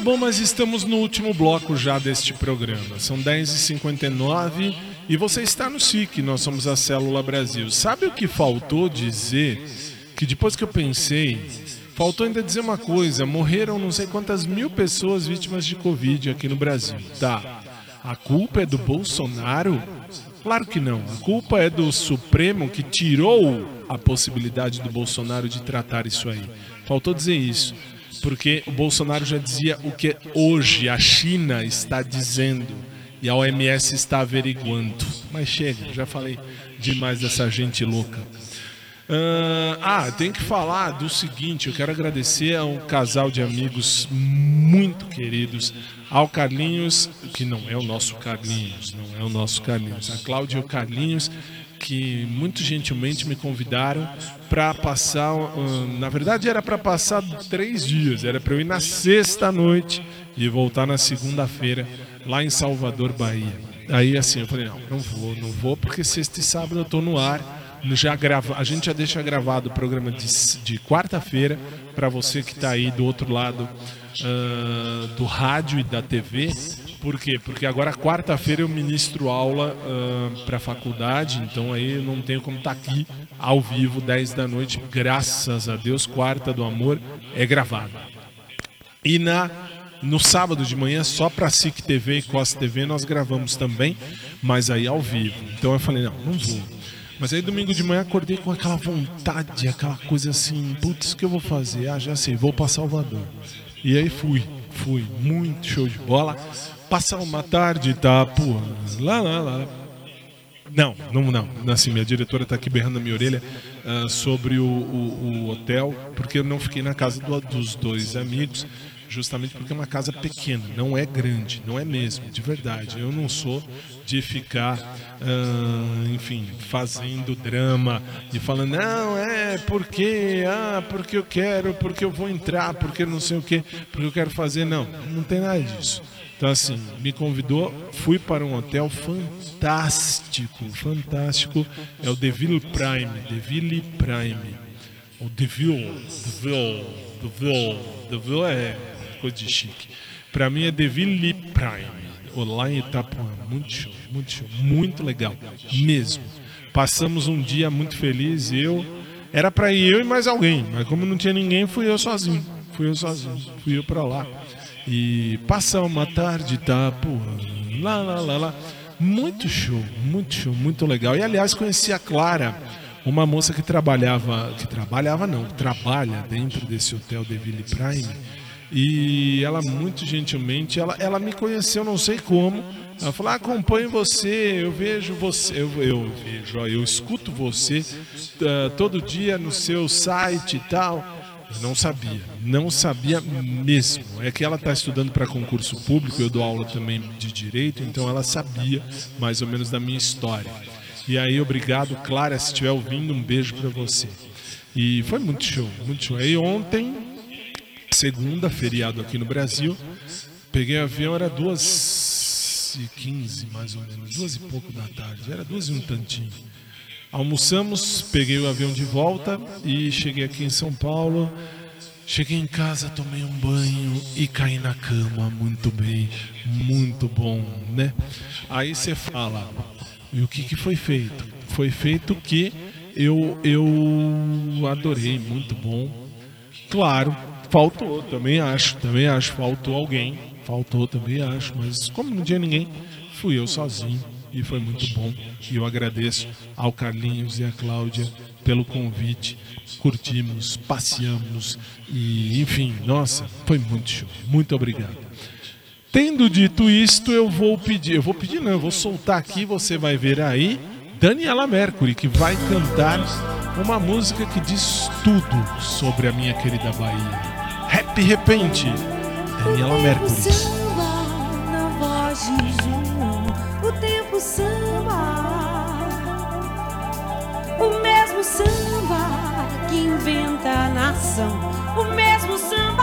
Acabou, mas estamos no último bloco já deste programa. São 10h59 e você está no SIC, nós somos a Célula Brasil. Sabe o que faltou dizer? Que depois que eu pensei, faltou ainda dizer uma coisa: morreram não sei quantas mil pessoas vítimas de Covid aqui no Brasil. Tá. A culpa é do Bolsonaro? Claro que não. A culpa é do Supremo que tirou a possibilidade do Bolsonaro de tratar isso aí. Faltou dizer isso. Porque o Bolsonaro já dizia o que hoje a China está dizendo e a OMS está averiguando. Mas chega, já falei demais dessa gente louca. Ah, ah, tem que falar do seguinte: eu quero agradecer a um casal de amigos muito queridos, ao Carlinhos, que não é o nosso Carlinhos, não é o nosso Carlinhos, a Cláudia e o Carlinhos, que muito gentilmente me convidaram para passar. na verdade, era para passar três dias, era para eu ir na sexta noite e voltar na segunda-feira, lá em Salvador, Bahia. Aí assim, eu falei: não, não vou, não vou, porque sexta e sábado eu tô no ar já grava, a gente já deixa gravado o programa de, de quarta-feira para você que está aí do outro lado ah, do rádio e da TV. Por quê? Porque agora quarta-feira eu ministro aula para a faculdade, então aí não tenho como estar aqui ao vivo 10 da noite, graças a Deus, quarta do amor é gravado. E na no sábado de manhã, só para SIC TV e Costa TV, nós gravamos também, mas aí ao vivo. Então eu falei, não, não vou. Mas aí domingo de manhã acordei com aquela vontade, aquela coisa assim, putz, o que eu vou fazer? Ah, já sei, vou para Salvador. E aí fui, fui, muito show de bola. Passar uma tarde, tá, pô, lá, lá, lá. Não, não, não. Assim, minha diretora tá aqui berrando na minha orelha ah, sobre o, o- o hotel, porque eu não fiquei na casa do- dos dois amigos, justamente porque é uma casa pequena, não é grande, não é mesmo, de verdade. Eu não sou de ficar, ah, enfim, fazendo drama e falando, não, é porque, ah, porque eu quero, porque eu vou entrar, porque não sei o que, porque eu quero fazer. Não, não tem nada disso. Então, assim, me convidou, fui para um hotel fantástico, fantástico. É o Deville Prime, Deville Prime. O Deville, Deville, Deville, Deville é coisa de chique. Para mim é Deville Prime. Lá em Itapuã, muito show, muito show, muito legal, mesmo. Passamos um dia muito feliz, eu... Era para ir eu e mais alguém, mas como não tinha ninguém, fui eu sozinho. Fui eu sozinho, fui eu para lá. E passar uma tarde, tá, pô, lá, lá, lá, lá. Muito show, muito show, muito legal. E aliás, conheci a Clara, uma moça que trabalhava, que trabalhava não, trabalha dentro desse hotel de Ville Prime. E ela muito gentilmente, ela, ela me conheceu, não sei como. Ela falou: ah, acompanho você, eu vejo você, eu, eu vejo, eu escuto você ah, todo dia no seu site e tal. Não sabia, não sabia mesmo. É que ela está estudando para concurso público, eu dou aula também de direito, então ela sabia mais ou menos da minha história. E aí, obrigado, Clara, se estiver ouvindo, um beijo para você. E foi muito show, muito show. Aí ontem, segunda, feriado aqui no Brasil, peguei o avião, era duas e quinze, mais ou menos, duas e pouco da tarde, era duas e um tantinho. Almoçamos, peguei o avião de volta e cheguei aqui em São Paulo. Cheguei em casa, tomei um banho e caí na cama muito bem, muito bom, né? Aí você fala, e o que, que foi feito? Foi feito que eu, eu adorei, muito bom. Claro, faltou, também acho, também acho, faltou alguém, faltou também acho, mas como não tinha ninguém, fui eu sozinho e foi muito bom. E eu agradeço ao Carlinhos e à Cláudia pelo convite. Curtimos, passeamos e, enfim, nossa, foi muito show. Muito obrigado. Tendo dito isto, eu vou pedir, eu vou pedir não, eu vou soltar aqui, você vai ver aí, Daniela Mercury, que vai cantar uma música que diz tudo sobre a minha querida Bahia. Happy Repente, Daniela Mercury. Samba que inventa a nação, o mesmo samba.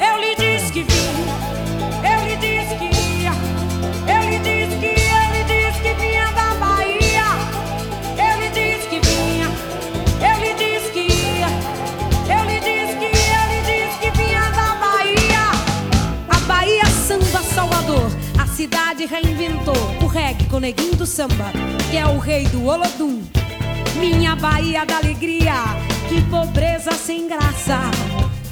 Eu lhe disse que vim, cidade reinventou o reggae com neguinho do samba, que é o rei do Olodum. Minha Bahia da alegria, que pobreza sem graça.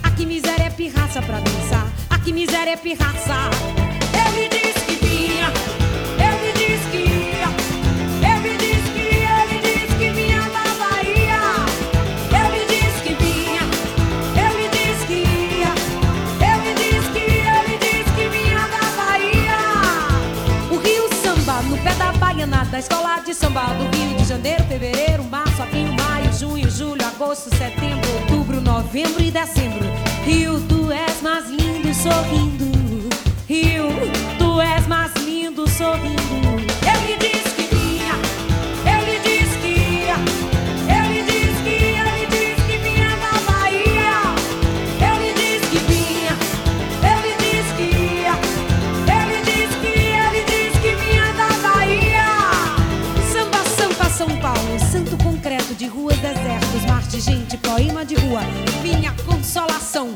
Aqui miséria é pirraça pra dançar, aqui miséria é pirraça. Baiana, da escola de samba do Rio de Janeiro, fevereiro, março, abril, maio, junho, julho, agosto, setembro, outubro, novembro e dezembro. Rio, tu és mais lindo sorrindo. Rio, tu és mais lindo sorrindo. Minha consolação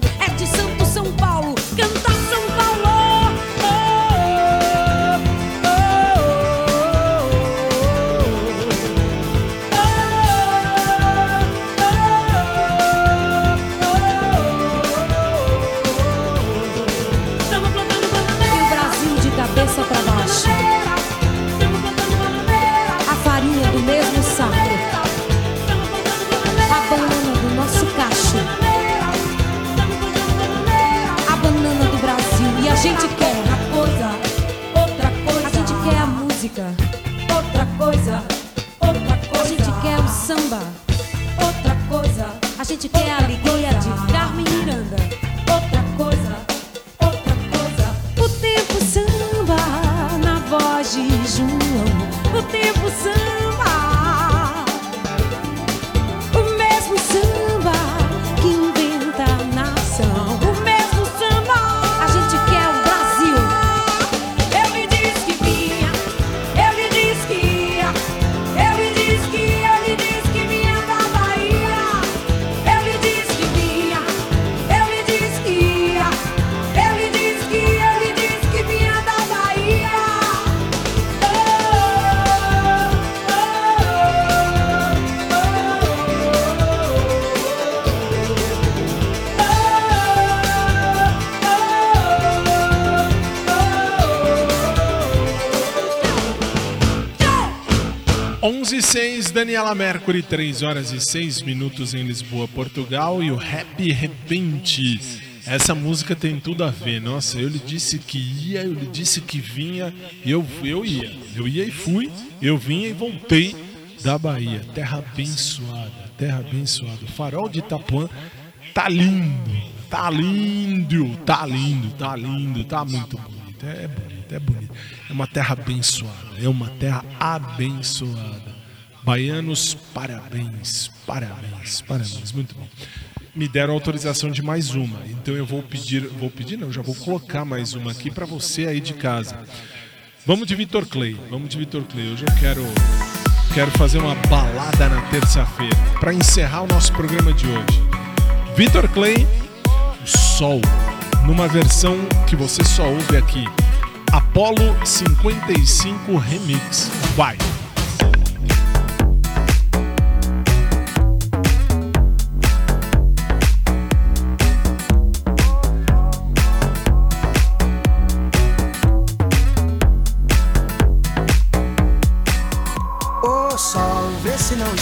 Daniela Mercury, 3 horas e 6 minutos em Lisboa, Portugal. E o Happy Repente. Essa música tem tudo a ver. Nossa, eu lhe disse que ia, eu lhe disse que vinha. Eu, eu ia. Eu ia e fui. Eu vinha e voltei. da Bahia. Terra abençoada, terra abençoada. O farol de Itapuã tá lindo, tá lindo, tá lindo, tá lindo, tá muito bonito. É bonito, é bonito. É uma terra abençoada, é uma terra abençoada. Baianos, parabéns, parabéns, parabéns, muito bom. Me deram autorização de mais uma, então eu vou pedir, vou pedir não, já vou colocar mais uma aqui para você aí de casa. Vamos de Vitor Clay, vamos de Vitor Clay. Hoje eu quero quero fazer uma balada na terça-feira para encerrar o nosso programa de hoje. Vitor Clay, Sol, numa versão que você só ouve aqui. Apollo 55 Remix. Vai.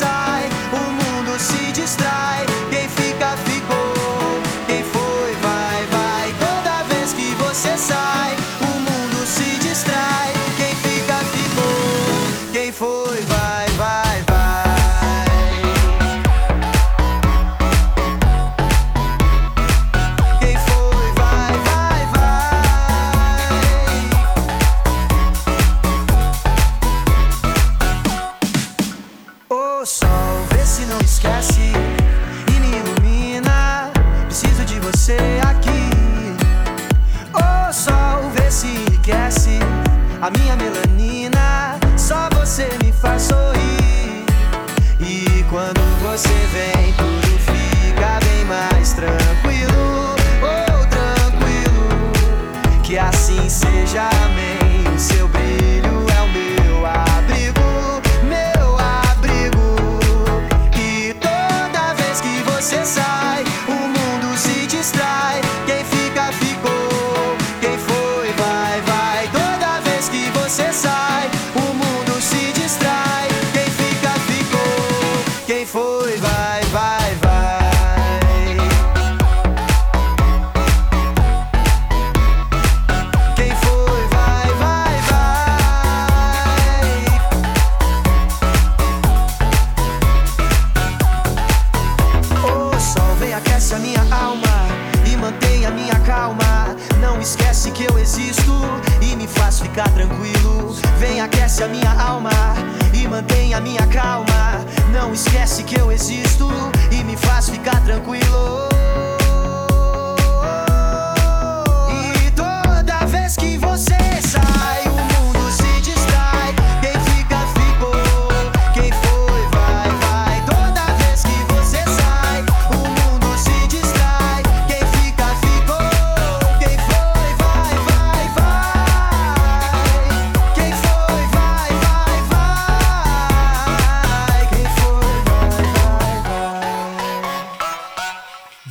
que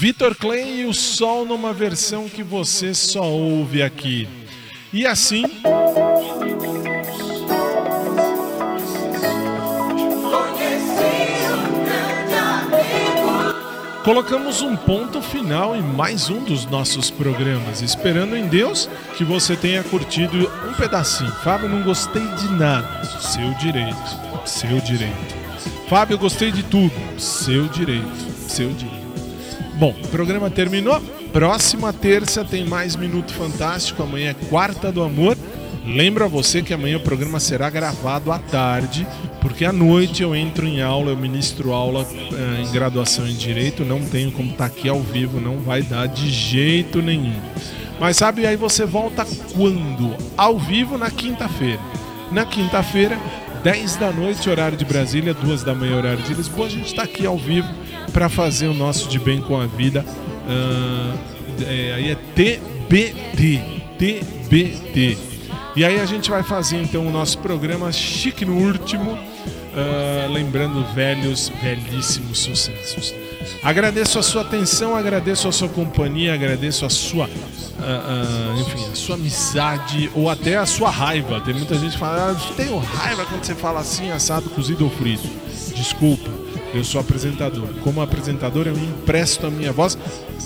Vitor Clay e o Sol numa versão que você só ouve aqui. E assim. Colocamos um ponto final em mais um dos nossos programas, esperando em Deus que você tenha curtido um pedacinho. Fábio, não gostei de nada. Seu direito, seu direito. Fábio, gostei de tudo. Seu direito, seu direito. Bom, o programa terminou. Próxima terça tem mais Minuto Fantástico. Amanhã é Quarta do Amor. Lembra você que amanhã o programa será gravado à tarde, porque à noite eu entro em aula, eu ministro aula eh, em graduação em Direito. Não tenho como estar aqui ao vivo, não vai dar de jeito nenhum. Mas sabe, aí você volta quando? Ao vivo na quinta-feira. Na quinta-feira, 10 da noite, horário de Brasília, 2 da manhã, horário de Lisboa. A gente está aqui ao vivo para fazer o nosso De Bem com a Vida. Ah, é, aí é TBT. TBT. E aí a gente vai fazer então o nosso programa chique no último, ah, lembrando velhos, belíssimos sucessos. Agradeço a sua atenção, agradeço a sua companhia, agradeço a sua, ah, ah, enfim, a sua amizade ou até a sua raiva. Tem muita gente que fala, ah, tenho raiva quando você fala assim, assado, cozido ou frito. Desculpa, eu sou apresentador. Como apresentador, eu empresto a minha voz.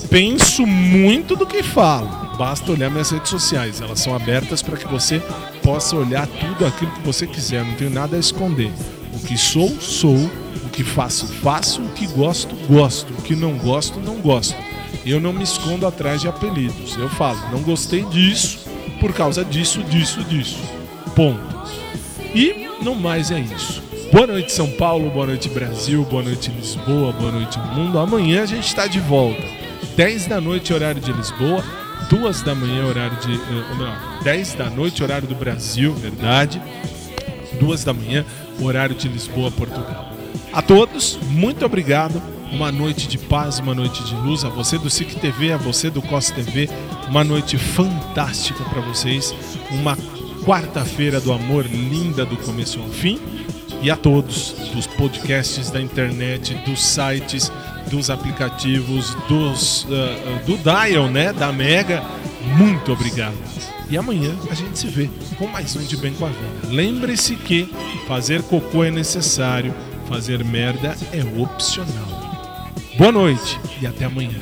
Penso muito do que falo. Basta olhar minhas redes sociais. Elas são abertas para que você possa olhar tudo aquilo que você quiser. Não tenho nada a esconder. O que sou, sou. O que faço, faço. O que gosto, gosto. O que não gosto, não gosto. Eu não me escondo atrás de apelidos. Eu falo, não gostei disso por causa disso, disso, disso. Ponto. E no mais é isso. Boa noite, São Paulo, boa noite, Brasil, boa noite, Lisboa, boa noite, mundo. Amanhã a gente está de volta. 10 da noite, horário de Lisboa, 2 da manhã, horário de. eh, ou melhor, 10 da noite, horário do Brasil, verdade. 2 da manhã, horário de Lisboa, Portugal. A todos, muito obrigado. Uma noite de paz, uma noite de luz. A você do SIC TV, a você do COS TV, uma noite fantástica para vocês. Uma quarta-feira do amor linda do começo ao fim. E a todos dos podcasts da internet, dos sites, dos aplicativos, dos, ah, do Dial, né? Da Mega, muito obrigado. E amanhã a gente se vê com mais um de Bem com a Vida. Lembre-se que fazer cocô é necessário, fazer merda é opcional. Boa noite e até amanhã.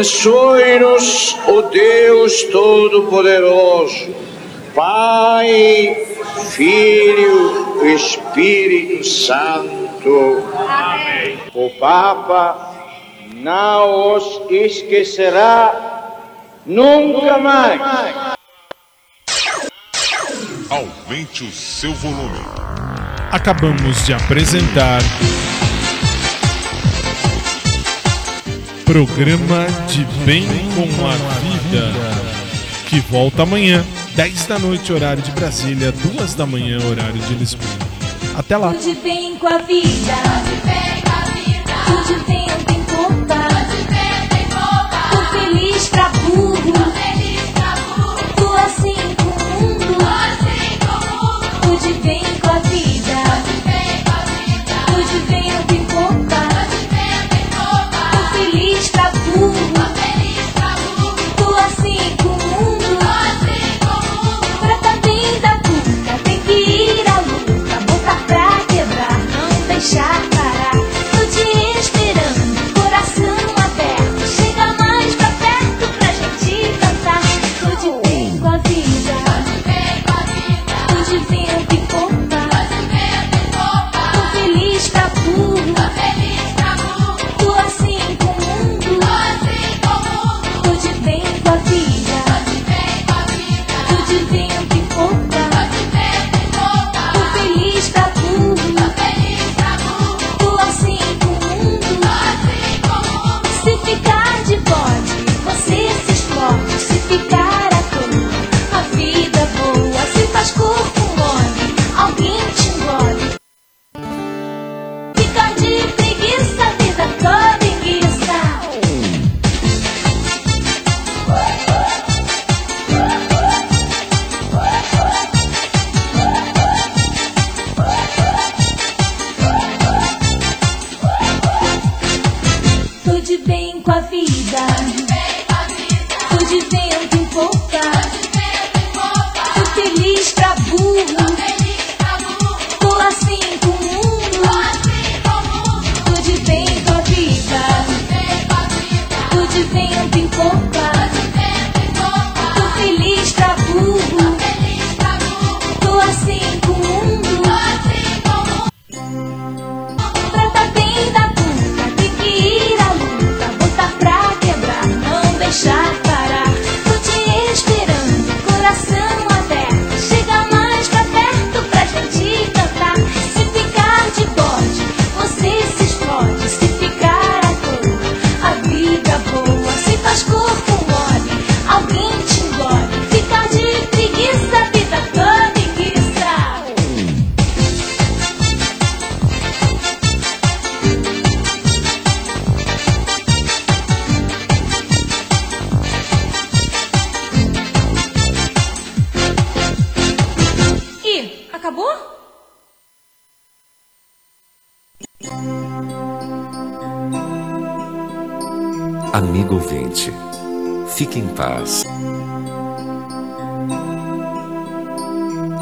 Abençoe-nos, o Deus Todo-Poderoso, Pai, Filho e Espírito Santo. O Papa não os esquecerá nunca mais. Aumente o seu volume. Acabamos de apresentar. Programa de Bem com a Vida. Que volta amanhã, 10 da noite, horário de Brasília, 2 da manhã, horário de Lisboa. Até lá. Tudo bem com a vida.